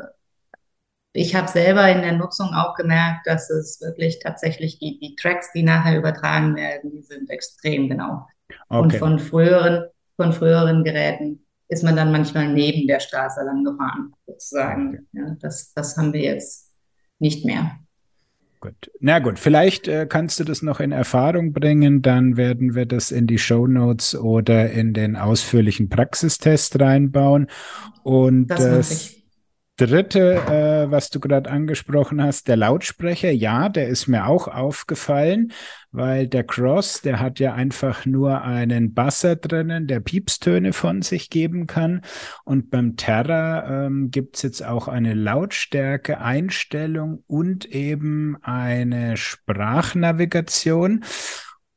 ich habe selber in der Nutzung auch gemerkt, dass es wirklich tatsächlich die, die Tracks, die nachher übertragen werden, die sind extrem genau. Okay. Und von früheren, von früheren Geräten ist man dann manchmal neben der Straße lang gefahren, sozusagen. Ja, das, das haben wir jetzt nicht mehr. Gut. Na gut, vielleicht äh, kannst du das noch in Erfahrung bringen, dann werden wir das in die Show Notes oder in den ausführlichen Praxistest reinbauen. Und das, das dritte, äh, was du gerade angesprochen hast, der Lautsprecher, ja, der ist mir auch aufgefallen, weil der Cross, der hat ja einfach nur einen Basser drinnen, der Piepstöne von sich geben kann. Und beim Terra ähm, gibt's jetzt auch eine Lautstärke-Einstellung und eben eine Sprachnavigation.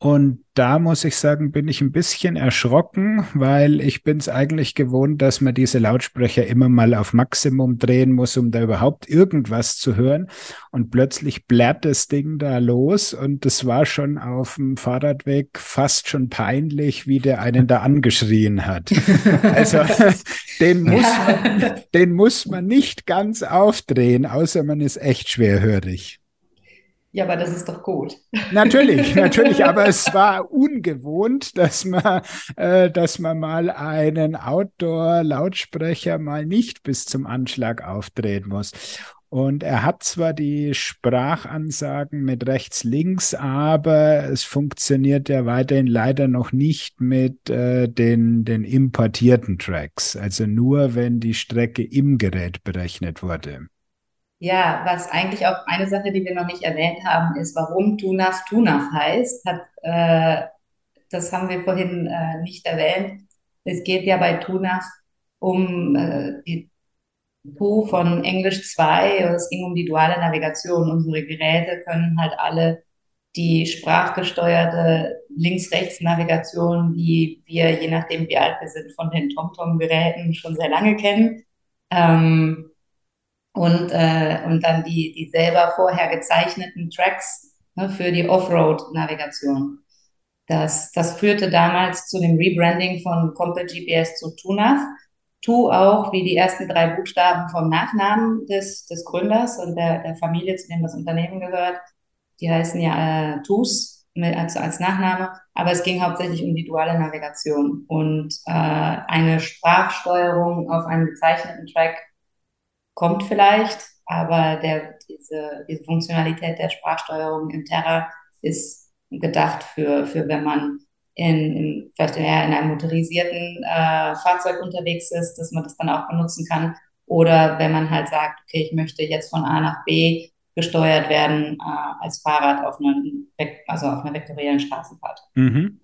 Und da muss ich sagen, bin ich ein bisschen erschrocken, weil ich bin es eigentlich gewohnt, dass man diese Lautsprecher immer mal auf Maximum drehen muss, um da überhaupt irgendwas zu hören. Und plötzlich blärt das Ding da los und das war schon auf dem Fahrradweg fast schon peinlich, wie der einen da angeschrien hat. Also den muss, man, den muss man nicht ganz aufdrehen, außer man ist echt schwerhörig. Ja, aber das ist doch gut. Natürlich, natürlich, aber es war ungewohnt, dass man, äh, dass man mal einen Outdoor-Lautsprecher mal nicht bis zum Anschlag aufdrehen muss. Und er hat zwar die Sprachansagen mit rechts, links, aber es funktioniert ja weiterhin leider noch nicht mit äh, den, den importierten Tracks. Also nur, wenn die Strecke im Gerät berechnet wurde. Ja, was eigentlich auch eine Sache, die wir noch nicht erwähnt haben, ist, warum Tunaf Tunaf heißt. Hat, äh, das haben wir vorhin äh, nicht erwähnt. Es geht ja bei Tunaf um äh, die Tu von Englisch 2. Es ging um die duale Navigation. Unsere Geräte können halt alle die sprachgesteuerte Links-Rechts-Navigation, die wir, je nachdem wie alt wir sind, von den TomTom-Geräten schon sehr lange kennen. Ähm, und, äh, und dann die, die selber vorher gezeichneten Tracks ne, für die Offroad-Navigation. Das, das führte damals zu dem Rebranding von Compa GPS zu TUNAV. Tu auch wie die ersten drei Buchstaben vom Nachnamen des, des Gründers und der, der Familie, zu dem das Unternehmen gehört. Die heißen ja äh, TUS mit, als, als Nachname, aber es ging hauptsächlich um die duale Navigation und äh, eine Sprachsteuerung auf einem gezeichneten Track kommt vielleicht, aber der, diese, diese Funktionalität der Sprachsteuerung im Terra ist gedacht für, für wenn man in, in, vielleicht eher in einem motorisierten äh, Fahrzeug unterwegs ist, dass man das dann auch benutzen kann. Oder wenn man halt sagt, okay, ich möchte jetzt von A nach B gesteuert werden äh, als Fahrrad auf einer, also auf einer vektoriellen Straßenfahrt. Mhm.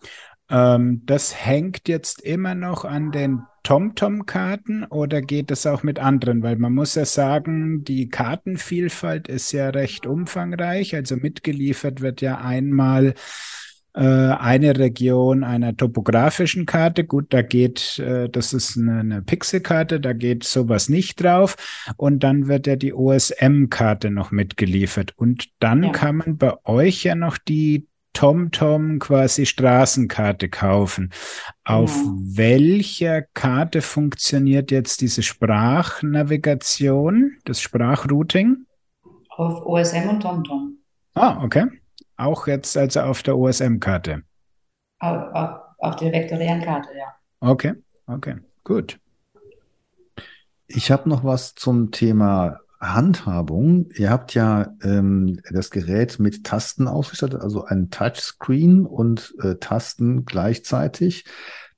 Ähm, das hängt jetzt immer noch an den TomTom-Karten oder geht es auch mit anderen? Weil man muss ja sagen, die Kartenvielfalt ist ja recht umfangreich. Also mitgeliefert wird ja einmal äh, eine Region einer topografischen Karte. Gut, da geht, äh, das ist eine, eine Pixelkarte, da geht sowas nicht drauf. Und dann wird ja die OSM-Karte noch mitgeliefert. Und dann ja. kann man bei euch ja noch die TomTom quasi Straßenkarte kaufen. Auf ja. welcher Karte funktioniert jetzt diese Sprachnavigation, das Sprachrouting? Auf OSM und TomTom. Ah, okay. Auch jetzt also auf der OSM-Karte. Auf, auf, auf der vektoriellen Karte, ja. Okay, okay, gut. Ich habe noch was zum Thema Handhabung. Ihr habt ja ähm, das Gerät mit Tasten ausgestattet, also ein Touchscreen und äh, Tasten gleichzeitig.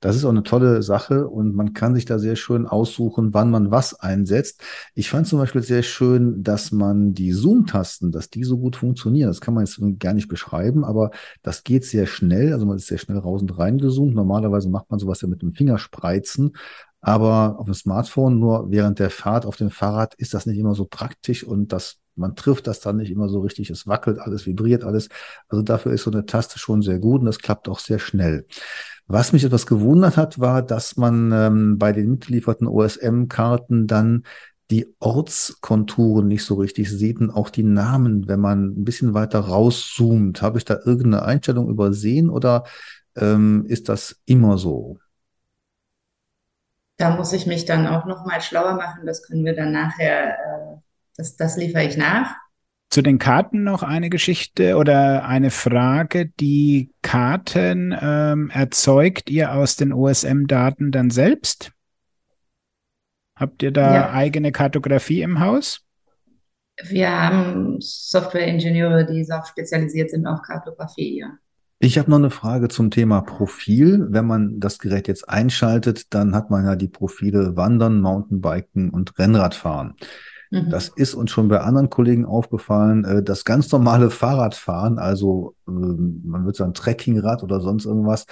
Das ist auch eine tolle Sache und man kann sich da sehr schön aussuchen, wann man was einsetzt. Ich fand zum Beispiel sehr schön, dass man die Zoom-Tasten, dass die so gut funktionieren. Das kann man jetzt gar nicht beschreiben, aber das geht sehr schnell. Also man ist sehr schnell raus und reingezoomt. Normalerweise macht man sowas ja mit dem Fingerspreizen. Aber auf dem Smartphone, nur während der Fahrt auf dem Fahrrad, ist das nicht immer so praktisch und das, man trifft das dann nicht immer so richtig. Es wackelt alles, vibriert alles. Also dafür ist so eine Taste schon sehr gut und das klappt auch sehr schnell. Was mich etwas gewundert hat, war, dass man ähm, bei den mitgelieferten OSM-Karten dann die Ortskonturen nicht so richtig sieht und auch die Namen, wenn man ein bisschen weiter rauszoomt. Habe ich da irgendeine Einstellung übersehen oder ähm, ist das immer so? Da muss ich mich dann auch noch mal schlauer machen. Das können wir dann nachher, äh, das, das liefere ich nach. Zu den Karten noch eine Geschichte oder eine Frage. Die Karten ähm, erzeugt ihr aus den OSM-Daten dann selbst? Habt ihr da ja. eigene Kartografie im Haus? Wir haben Software-Ingenieure, die auch spezialisiert sind auf Kartografie, ja. Ich habe noch eine Frage zum Thema Profil. Wenn man das Gerät jetzt einschaltet, dann hat man ja die Profile Wandern, Mountainbiken und Rennradfahren. Mhm. Das ist uns schon bei anderen Kollegen aufgefallen. Äh, das ganz normale Fahrradfahren, also ähm, man würde sagen Trekkingrad oder sonst irgendwas,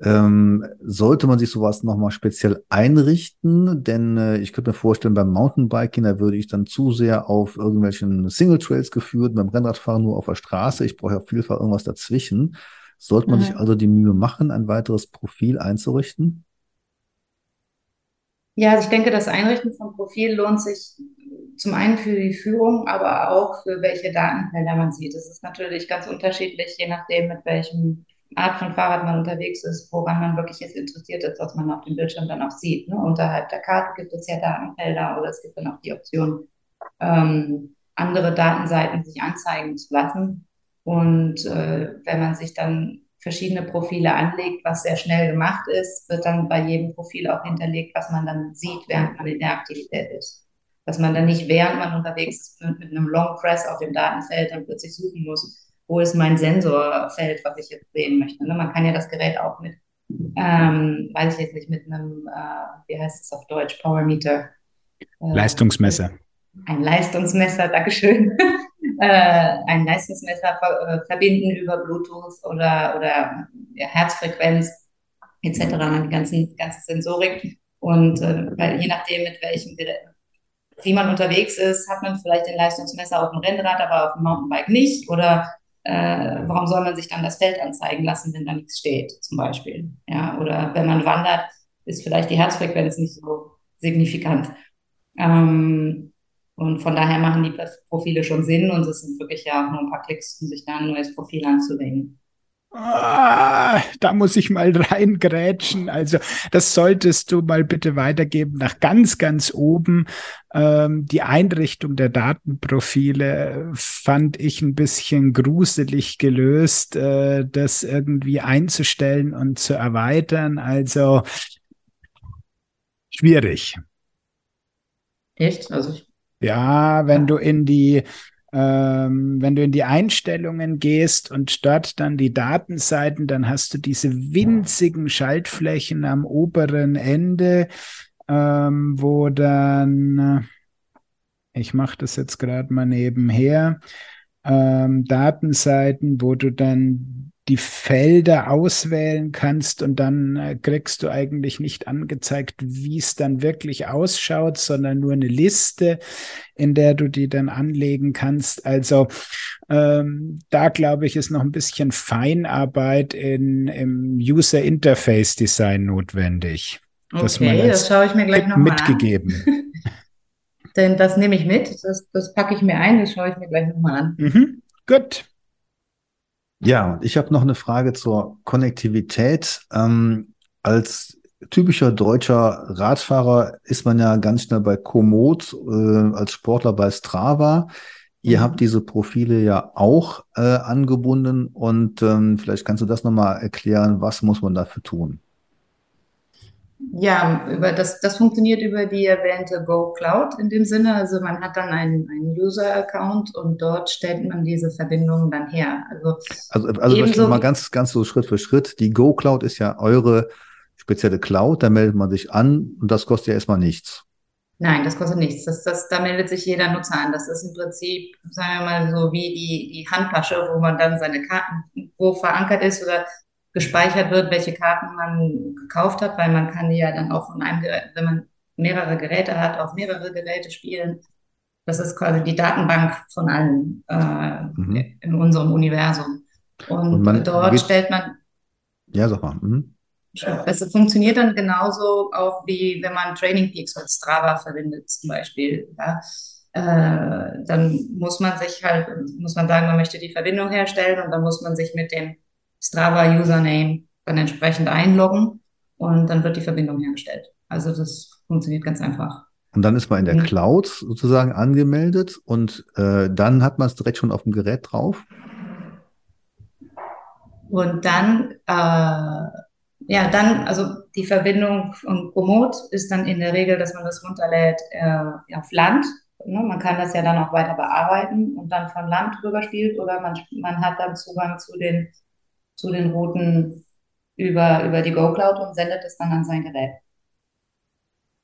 ähm, sollte man sich sowas nochmal speziell einrichten, denn äh, ich könnte mir vorstellen, beim Mountainbiking, da würde ich dann zu sehr auf irgendwelchen Single Trails geführt, beim Rennradfahren nur auf der Straße. Ich brauche ja auf jeden Fall irgendwas dazwischen. Sollte man mhm. sich also die Mühe machen, ein weiteres Profil einzurichten? Ja, also ich denke, das Einrichten von Profil lohnt sich zum einen für die Führung, aber auch für welche Datenfelder man sieht. Es ist natürlich ganz unterschiedlich, je nachdem, mit welchem Art von Fahrrad man unterwegs ist, woran man wirklich jetzt interessiert ist, was man auf dem Bildschirm dann auch sieht. Ne? Unterhalb der Karte gibt es ja Datenfelder oder es gibt dann auch die Option, ähm, andere Datenseiten sich anzeigen zu lassen. Und äh, wenn man sich dann verschiedene Profile anlegt, was sehr schnell gemacht ist, wird dann bei jedem Profil auch hinterlegt, was man dann sieht, während man in der Aktivität ist. Dass man dann nicht, während man unterwegs ist, mit, mit einem Long Press auf dem Datenfeld dann plötzlich suchen muss, wo ist mein Sensorfeld, was ich jetzt sehen möchte. Ne? Man kann ja das Gerät auch mit, ähm, weiß ich jetzt nicht, mit einem, äh, wie heißt es auf Deutsch, Power Meter. Äh, Leistungsmesser. Ein Leistungsmesser, Dankeschön. Äh, ein Leistungsmesser ver äh, verbinden über Bluetooth oder, oder ja, Herzfrequenz etc., die ganzen, ganze Sensorik. Und äh, weil je nachdem, mit welchem wie man unterwegs ist, hat man vielleicht den Leistungsmesser auf dem Rennrad, aber auf dem Mountainbike nicht. Oder äh, warum soll man sich dann das Feld anzeigen lassen, wenn da nichts steht, zum Beispiel? Ja, oder wenn man wandert, ist vielleicht die Herzfrequenz nicht so signifikant. Ähm, und von daher machen die Profile schon Sinn und es sind wirklich ja auch nur ein paar Klicks, um sich da ein neues Profil anzulegen. Ah, da muss ich mal reingrätschen. Also das solltest du mal bitte weitergeben nach ganz, ganz oben. Ähm, die Einrichtung der Datenprofile fand ich ein bisschen gruselig gelöst, äh, das irgendwie einzustellen und zu erweitern. Also schwierig. Echt? Also ich ja, wenn du in die ähm, wenn du in die Einstellungen gehst und dort dann die Datenseiten, dann hast du diese winzigen Schaltflächen am oberen Ende, ähm, wo dann, ich mache das jetzt gerade mal nebenher, ähm, Datenseiten, wo du dann die Felder auswählen kannst und dann äh, kriegst du eigentlich nicht angezeigt, wie es dann wirklich ausschaut, sondern nur eine Liste, in der du die dann anlegen kannst. Also ähm, da glaube ich, ist noch ein bisschen Feinarbeit in, im User Interface Design notwendig. Okay, das schaue ich mir gleich nochmal mitgegeben. an. Denn das nehme ich mit, das, das packe ich mir ein, das schaue ich mir gleich nochmal an. Mhm, gut. Ja, und ich habe noch eine Frage zur Konnektivität. Ähm, als typischer deutscher Radfahrer ist man ja ganz schnell bei Komoot, äh, als Sportler bei Strava. Ihr mhm. habt diese Profile ja auch äh, angebunden und ähm, vielleicht kannst du das nochmal erklären, was muss man dafür tun? Ja, über das, das funktioniert über die erwähnte Go Cloud in dem Sinne. Also man hat dann einen, einen User-Account und dort stellt man diese Verbindungen dann her. Also, also, also ebenso, mal ganz, ganz so Schritt für Schritt. Die Go Cloud ist ja eure spezielle Cloud, da meldet man sich an und das kostet ja erstmal nichts. Nein, das kostet nichts. Das, das, da meldet sich jeder Nutzer an. Das ist im Prinzip, sagen wir mal, so wie die, die Handtasche, wo man dann seine Karten, wo verankert ist oder gespeichert wird, welche Karten man gekauft hat, weil man kann die ja dann auch von einem Gerät, wenn man mehrere Geräte hat, auf mehrere Geräte spielen. Das ist quasi die Datenbank von allen äh, mhm. in unserem Universum. Und, Und dort geht, stellt man. Ja, sag mal. Mhm. Es funktioniert dann genauso auch wie wenn man Training Peaks mit Strava verwendet, zum Beispiel. Ja. Äh, dann muss man sich halt, muss man sagen, man möchte die Verbindung herstellen und dann muss man sich mit dem Strava-Username dann entsprechend einloggen und dann wird die Verbindung hergestellt. Also das funktioniert ganz einfach. Und dann ist man in der mhm. Cloud sozusagen angemeldet und äh, dann hat man es direkt schon auf dem Gerät drauf. Und dann, äh, ja, dann, also die Verbindung von Komoot ist dann in der Regel, dass man das runterlädt äh, auf Land. Ne? Man kann das ja dann auch weiter bearbeiten und dann von Land rüber spielt oder man, man hat dann Zugang zu den zu den Routen über, über die GoCloud und sendet es dann an sein Gerät.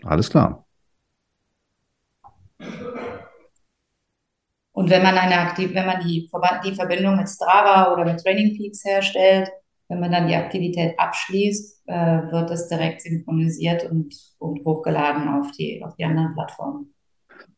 Alles klar. Und wenn man eine aktiv, wenn man die, die Verbindung mit Strava oder mit Training Peaks herstellt, wenn man dann die Aktivität abschließt, äh, wird es direkt synchronisiert und, und hochgeladen auf die, auf die anderen Plattformen.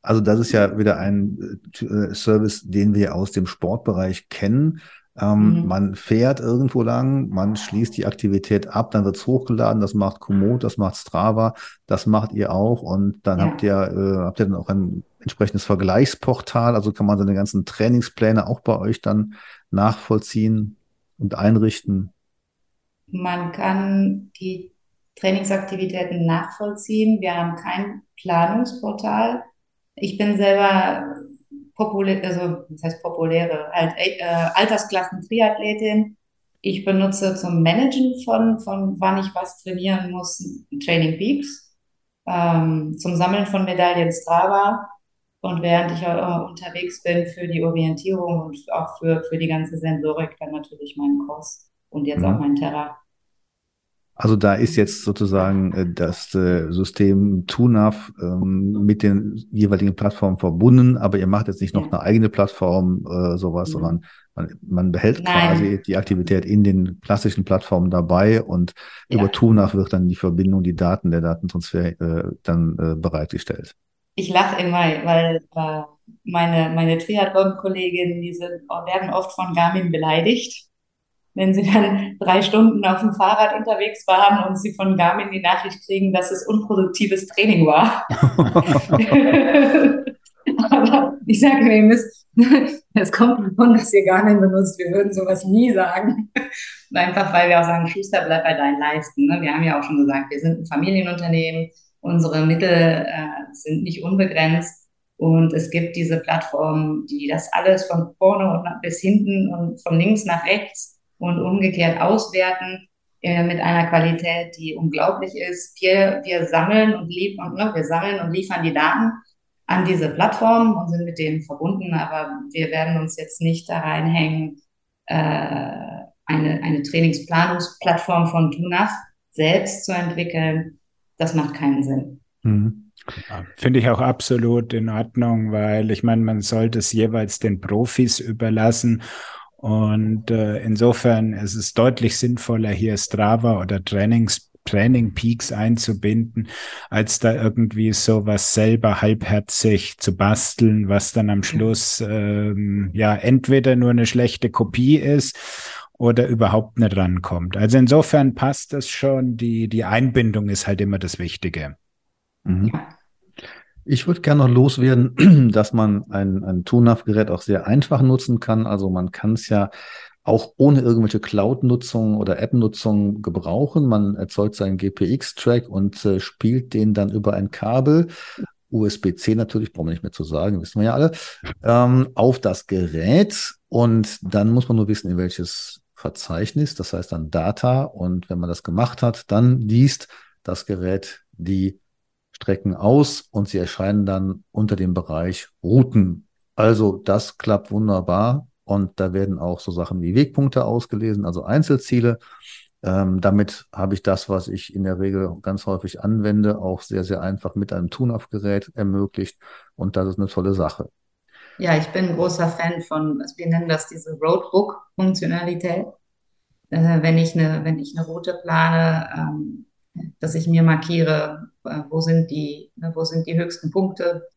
Also das ist ja wieder ein äh, Service, den wir aus dem Sportbereich kennen. Ähm, mhm. Man fährt irgendwo lang, man schließt die Aktivität ab, dann wird es hochgeladen, das macht Komoot, das macht Strava, das macht ihr auch und dann ja. habt ihr, äh, habt ihr dann auch ein entsprechendes Vergleichsportal, also kann man seine ganzen Trainingspläne auch bei euch dann nachvollziehen und einrichten. Man kann die Trainingsaktivitäten nachvollziehen. Wir haben kein Planungsportal. Ich bin selber populär, also das heißt populäre, halt, äh, Altersklassen-Triathletin. Ich benutze zum Managen von, von wann ich was trainieren muss, Training Peaks, ähm, zum Sammeln von Medaillen Strava und während ich äh, unterwegs bin für die Orientierung und auch für, für die ganze Sensorik, dann natürlich meinen Kurs und jetzt mhm. auch mein Terra. Also da ist jetzt sozusagen äh, das äh, System TUNAV ähm, mit den jeweiligen Plattformen verbunden, aber ihr macht jetzt nicht noch eine eigene Plattform, äh, sowas, mhm. sondern man, man behält Nein. quasi die Aktivität in den klassischen Plattformen dabei und ja. über TUNAV wird dann die Verbindung, die Daten, der Datentransfer dann bereitgestellt. Ich lache immer, weil meine, meine Triathlon-Kolleginnen, die sind, werden oft von Garmin beleidigt wenn sie dann drei Stunden auf dem Fahrrad unterwegs waren und sie von Garmin die Nachricht kriegen, dass es unproduktives Training war. Aber ich sage mir, ihr müsst, es kommt davon, dass ihr Garmin benutzt. Wir würden sowas nie sagen. Einfach weil wir auch sagen, Schuster, bleib bei deinen Leisten. Ne? Wir haben ja auch schon gesagt, wir sind ein Familienunternehmen. Unsere Mittel äh, sind nicht unbegrenzt. Und es gibt diese Plattformen, die das alles von vorne bis hinten und von links nach rechts und umgekehrt auswerten äh, mit einer Qualität, die unglaublich ist. Wir, wir sammeln und liefern, ne, wir sammeln und liefern die Daten an diese Plattformen und sind mit denen verbunden, aber wir werden uns jetzt nicht da reinhängen, äh, eine, eine Trainingsplanungsplattform von TUNAF selbst zu entwickeln. Das macht keinen Sinn. Mhm. Finde ich auch absolut in Ordnung, weil ich meine, man sollte es jeweils den Profis überlassen und äh, insofern ist es deutlich sinnvoller, hier Strava oder Trainings, Training Peaks einzubinden, als da irgendwie so was selber halbherzig zu basteln, was dann am Schluss ähm, ja entweder nur eine schlechte Kopie ist oder überhaupt nicht rankommt. Also insofern passt das schon. Die, die Einbindung ist halt immer das Wichtige. Mhm. Ich würde gerne noch loswerden, dass man ein, ein TUNAV-Gerät auch sehr einfach nutzen kann. Also man kann es ja auch ohne irgendwelche Cloud-Nutzung oder App-Nutzung gebrauchen. Man erzeugt seinen GPX-Track und äh, spielt den dann über ein Kabel, USB-C natürlich, brauchen wir nicht mehr zu sagen, wissen wir ja alle, ähm, auf das Gerät. Und dann muss man nur wissen, in welches Verzeichnis, das heißt dann Data. Und wenn man das gemacht hat, dann liest das Gerät die Strecken aus und sie erscheinen dann unter dem Bereich Routen. Also das klappt wunderbar und da werden auch so Sachen wie Wegpunkte ausgelesen, also Einzelziele. Ähm, damit habe ich das, was ich in der Regel ganz häufig anwende, auch sehr, sehr einfach mit einem TUNAF-Gerät ermöglicht und das ist eine tolle Sache. Ja, ich bin ein großer Fan von, wir nennen das diese Roadbook-Funktionalität. Äh, wenn, ich eine, wenn ich eine Route plane, ähm, dass ich mir markiere, äh, wo sind die, ne, wo sind die höchsten Punkte,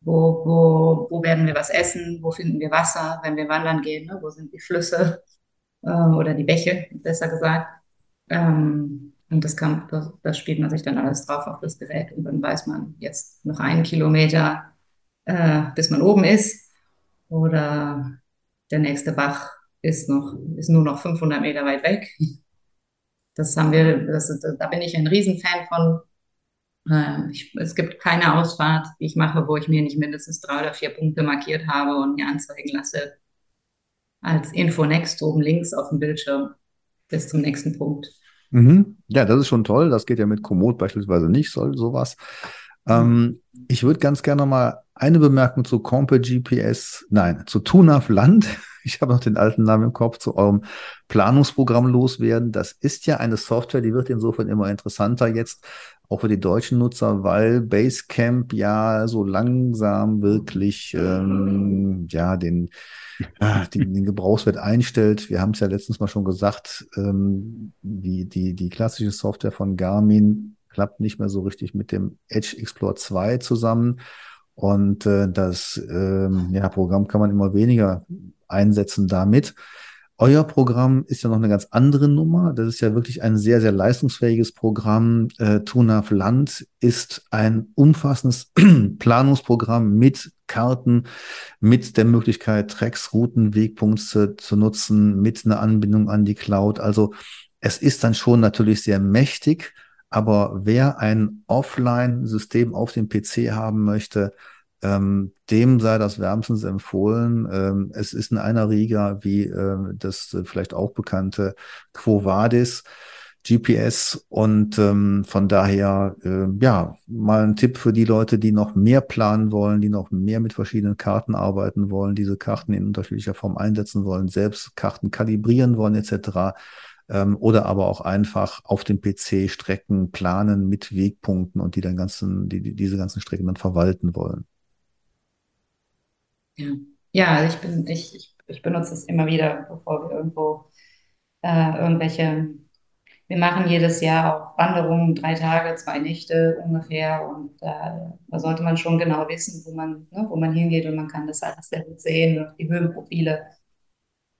wo, wo, wo werden wir was essen, wo finden wir Wasser, wenn wir wandern gehen, ne, wo sind die Flüsse äh, oder die Bäche, besser gesagt. Ähm, und das, kann, das, das, spielt man sich dann alles drauf auf das Gerät und dann weiß man jetzt noch einen Kilometer, äh, bis man oben ist oder der nächste Bach ist noch, ist nur noch 500 Meter weit weg. Das haben wir, das, da bin ich ein Riesenfan von. Äh, ich, es gibt keine Ausfahrt, die ich mache, wo ich mir nicht mindestens drei oder vier Punkte markiert habe und mir anzeigen lasse. Als Info Next oben links auf dem Bildschirm bis zum nächsten Punkt. Mhm. Ja, das ist schon toll. Das geht ja mit Komoot beispielsweise nicht, soll sowas. Ähm, ich würde ganz gerne mal eine Bemerkung zu Compe GPS, nein, zu Tunaf Land ich habe noch den alten Namen im Kopf, zu eurem Planungsprogramm loswerden. Das ist ja eine Software, die wird insofern immer interessanter jetzt, auch für die deutschen Nutzer, weil Basecamp ja so langsam wirklich ähm, ja den, den, den Gebrauchswert einstellt. Wir haben es ja letztens mal schon gesagt, ähm, die, die, die klassische Software von Garmin klappt nicht mehr so richtig mit dem Edge Explorer 2 zusammen. Und äh, das ähm, ja, Programm kann man immer weniger einsetzen damit. Euer Programm ist ja noch eine ganz andere Nummer. Das ist ja wirklich ein sehr, sehr leistungsfähiges Programm. Äh, TUNAV Land ist ein umfassendes Planungsprogramm mit Karten, mit der Möglichkeit, Tracks, Routen, Wegpunkte zu nutzen, mit einer Anbindung an die Cloud. Also es ist dann schon natürlich sehr mächtig, aber wer ein Offline-System auf dem PC haben möchte, ähm, dem sei das wärmstens empfohlen. Ähm, es ist in einer Riga wie äh, das äh, vielleicht auch bekannte Quo Vadis. GPS und ähm, von daher äh, ja mal ein Tipp für die Leute, die noch mehr planen wollen, die noch mehr mit verschiedenen Karten arbeiten wollen, diese Karten in unterschiedlicher Form einsetzen wollen, selbst Karten kalibrieren wollen etc. Ähm, oder aber auch einfach auf dem PC Strecken planen mit Wegpunkten und die dann ganzen die, die diese ganzen Strecken dann verwalten wollen. Ja, ja also ich, bin, ich, ich, ich benutze es immer wieder, bevor wir irgendwo äh, irgendwelche, wir machen jedes Jahr auch Wanderungen, drei Tage, zwei Nächte ungefähr und äh, da sollte man schon genau wissen, wo man, ne, wo man hingeht und man kann das alles sehr gut sehen, die Höhenprofile.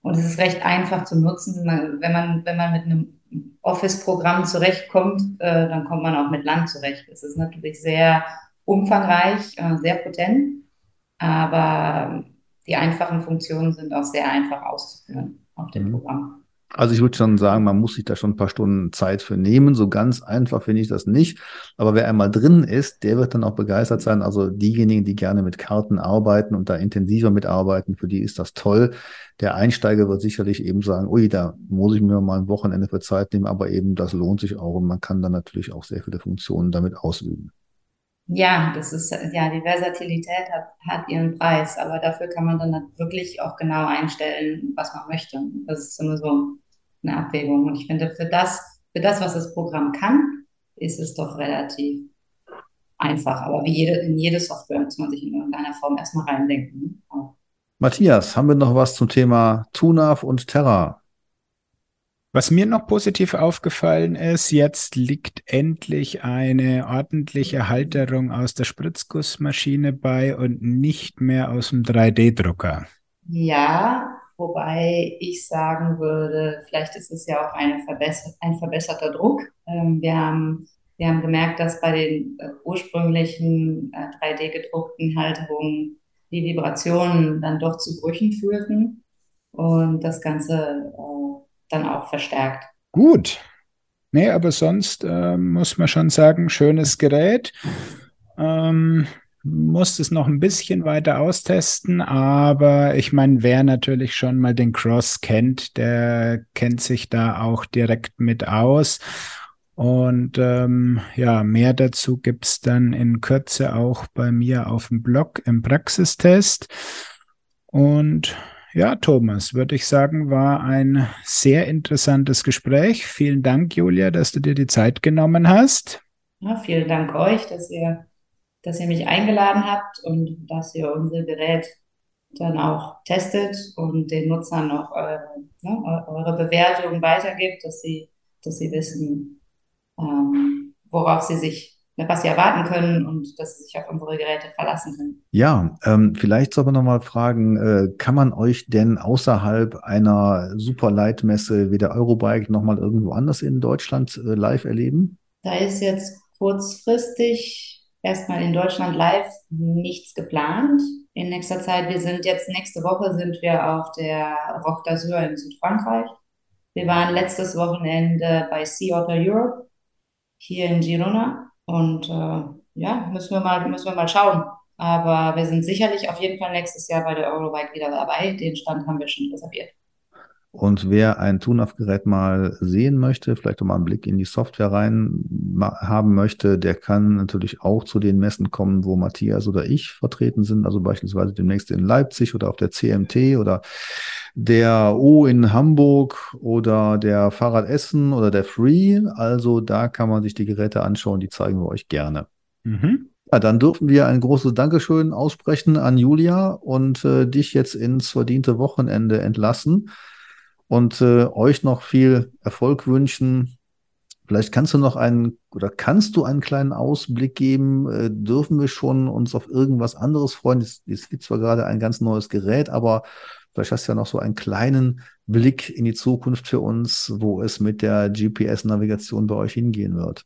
Und es ist recht einfach zu nutzen, wenn man, wenn man mit einem Office-Programm zurechtkommt, äh, dann kommt man auch mit Land zurecht. Es ist natürlich sehr umfangreich, äh, sehr potent aber die einfachen Funktionen sind auch sehr einfach auszuführen auf dem mhm. Programm. Also ich würde schon sagen, man muss sich da schon ein paar Stunden Zeit für nehmen. So ganz einfach finde ich das nicht. Aber wer einmal drin ist, der wird dann auch begeistert sein. Also diejenigen, die gerne mit Karten arbeiten und da intensiver mitarbeiten, für die ist das toll. Der Einsteiger wird sicherlich eben sagen, ui, da muss ich mir mal ein Wochenende für Zeit nehmen, aber eben das lohnt sich auch und man kann dann natürlich auch sehr viele Funktionen damit ausüben. Ja, das ist, ja, die Versatilität hat, hat ihren Preis, aber dafür kann man dann wirklich auch genau einstellen, was man möchte. Das ist immer so eine Abwägung. Und ich finde, für das, für das, was das Programm kann, ist es doch relativ einfach. Aber wie jede, in jede Software muss man sich in irgendeiner Form erstmal reindenken. Matthias, haben wir noch was zum Thema TUNAV und Terra? Was mir noch positiv aufgefallen ist, jetzt liegt endlich eine ordentliche Halterung aus der Spritzgussmaschine bei und nicht mehr aus dem 3D-Drucker. Ja, wobei ich sagen würde, vielleicht ist es ja auch verbesser ein verbesserter Druck. Ähm, wir, haben, wir haben gemerkt, dass bei den äh, ursprünglichen äh, 3D-gedruckten Halterungen die Vibrationen dann doch zu Brüchen führten und das Ganze äh, dann auch verstärkt. Gut. Nee, aber sonst äh, muss man schon sagen, schönes Gerät. Ähm, muss es noch ein bisschen weiter austesten, aber ich meine, wer natürlich schon mal den Cross kennt, der kennt sich da auch direkt mit aus. Und ähm, ja, mehr dazu gibt es dann in Kürze auch bei mir auf dem Blog im Praxistest. Und ja, Thomas, würde ich sagen, war ein sehr interessantes Gespräch. Vielen Dank, Julia, dass du dir die Zeit genommen hast. Ja, vielen Dank euch, dass ihr, dass ihr mich eingeladen habt und dass ihr unser Gerät dann auch testet und den Nutzern noch eure, ne, eure Bewertung weitergibt, dass sie, dass sie wissen, ähm, worauf sie sich was sie erwarten können und dass sie sich auf unsere Geräte verlassen können. Ja, ähm, vielleicht soll man nochmal fragen, äh, kann man euch denn außerhalb einer Superleitmesse wie der Eurobike nochmal irgendwo anders in Deutschland äh, live erleben? Da ist jetzt kurzfristig erstmal in Deutschland live nichts geplant. In nächster Zeit, wir sind jetzt, nächste Woche sind wir auf der Rock d'Azur in Südfrankreich. Wir waren letztes Wochenende bei Sea Otter Europe hier in Girona und äh, ja, müssen wir mal, müssen wir mal schauen. Aber wir sind sicherlich auf jeden Fall nächstes Jahr bei der Eurobike wieder dabei. Den Stand haben wir schon reserviert. Und wer ein TUNAF-Gerät mal sehen möchte, vielleicht auch mal einen Blick in die Software rein haben möchte, der kann natürlich auch zu den Messen kommen, wo Matthias oder ich vertreten sind. Also beispielsweise demnächst in Leipzig oder auf der CMT oder der O in Hamburg oder der Fahrrad Essen oder der Free. Also da kann man sich die Geräte anschauen, die zeigen wir euch gerne. Mhm. Ja, dann dürfen wir ein großes Dankeschön aussprechen an Julia und äh, dich jetzt ins verdiente Wochenende entlassen und äh, euch noch viel Erfolg wünschen. Vielleicht kannst du noch einen oder kannst du einen kleinen Ausblick geben? Äh, dürfen wir schon uns auf irgendwas anderes freuen? Es, es gibt zwar gerade ein ganz neues Gerät, aber Vielleicht hast du ja noch so einen kleinen Blick in die Zukunft für uns, wo es mit der GPS-Navigation bei euch hingehen wird.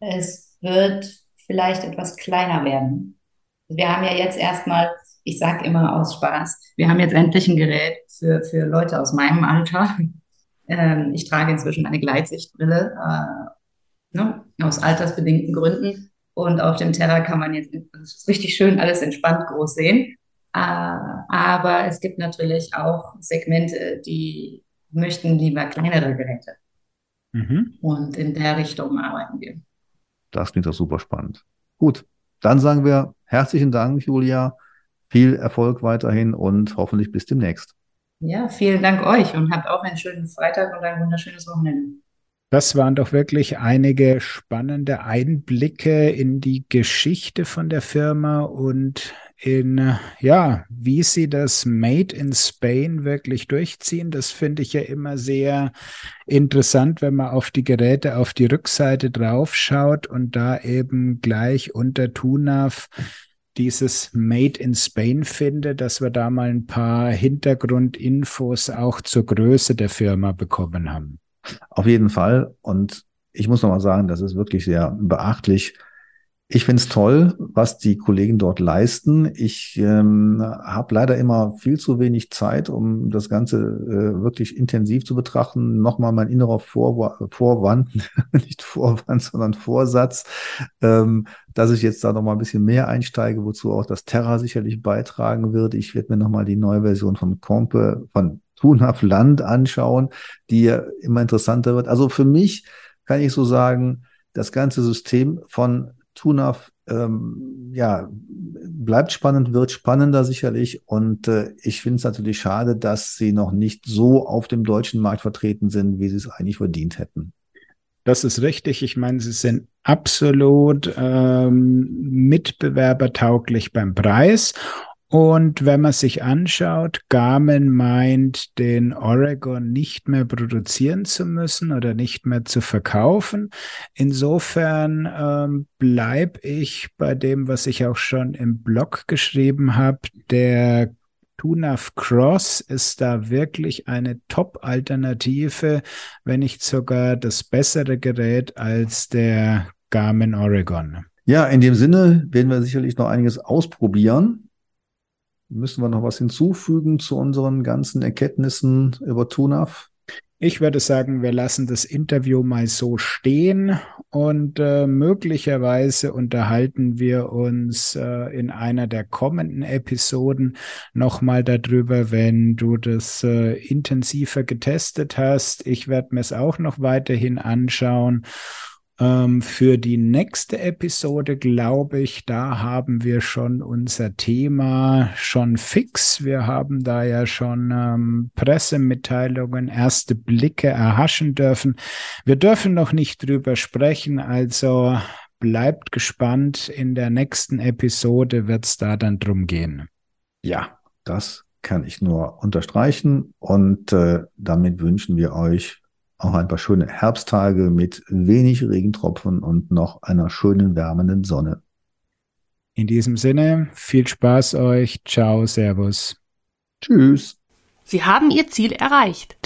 Es wird vielleicht etwas kleiner werden. Wir haben ja jetzt erstmal, ich sage immer aus Spaß, wir haben jetzt endlich ein Gerät für, für Leute aus meinem Alter. Ähm, ich trage inzwischen eine Gleitsichtbrille äh, ne, aus altersbedingten Gründen. Und auf dem Teller kann man jetzt richtig schön alles entspannt groß sehen. Äh, aber es gibt natürlich auch Segmente, die möchten lieber kleinere Geräte. Mhm. Und in der Richtung arbeiten wir. Das klingt doch super spannend. Gut, dann sagen wir herzlichen Dank, Julia. Viel Erfolg weiterhin und hoffentlich bis demnächst. Ja, vielen Dank euch und habt auch einen schönen Freitag und ein wunderschönes Wochenende. Das waren doch wirklich einige spannende Einblicke in die Geschichte von der Firma und in, ja, wie sie das Made in Spain wirklich durchziehen. Das finde ich ja immer sehr interessant, wenn man auf die Geräte auf die Rückseite draufschaut und da eben gleich unter TUNAV dieses Made in Spain findet, dass wir da mal ein paar Hintergrundinfos auch zur Größe der Firma bekommen haben. Auf jeden Fall. Und ich muss noch mal sagen, das ist wirklich sehr beachtlich, ich finde es toll, was die Kollegen dort leisten. Ich ähm, habe leider immer viel zu wenig Zeit, um das Ganze äh, wirklich intensiv zu betrachten. Nochmal mein innerer Vor Vorwand, nicht Vorwand, sondern Vorsatz, ähm, dass ich jetzt da nochmal ein bisschen mehr einsteige, wozu auch das Terra sicherlich beitragen wird. Ich werde mir nochmal die neue Version von Compe, von Tunhaft Land anschauen, die immer interessanter wird. Also für mich kann ich so sagen, das ganze System von TUNAF ähm, ja, bleibt spannend, wird spannender sicherlich. Und äh, ich finde es natürlich schade, dass sie noch nicht so auf dem deutschen Markt vertreten sind, wie sie es eigentlich verdient hätten. Das ist richtig. Ich meine, sie sind absolut ähm, mitbewerbertauglich beim Preis. Und wenn man sich anschaut, Garmin meint, den Oregon nicht mehr produzieren zu müssen oder nicht mehr zu verkaufen. Insofern ähm, bleibe ich bei dem, was ich auch schon im Blog geschrieben habe. Der TUNAV Cross ist da wirklich eine Top-Alternative, wenn nicht sogar das bessere Gerät als der Garmin Oregon. Ja, in dem Sinne werden wir sicherlich noch einiges ausprobieren. Müssen wir noch was hinzufügen zu unseren ganzen Erkenntnissen über TUNAF? Ich würde sagen, wir lassen das Interview mal so stehen und äh, möglicherweise unterhalten wir uns äh, in einer der kommenden Episoden nochmal darüber, wenn du das äh, intensiver getestet hast. Ich werde mir es auch noch weiterhin anschauen ähm, für die nächste Episode, glaube ich, da haben wir schon unser Thema schon fix. Wir haben da ja schon ähm, Pressemitteilungen, erste Blicke erhaschen dürfen. Wir dürfen noch nicht drüber sprechen, also bleibt gespannt. In der nächsten Episode wird es da dann drum gehen. Ja, das kann ich nur unterstreichen und äh, damit wünschen wir euch auch ein paar schöne Herbsttage mit wenig Regentropfen und noch einer schönen wärmenden Sonne. In diesem Sinne, viel Spaß euch. Ciao, Servus. Tschüss. Sie haben Ihr Ziel erreicht.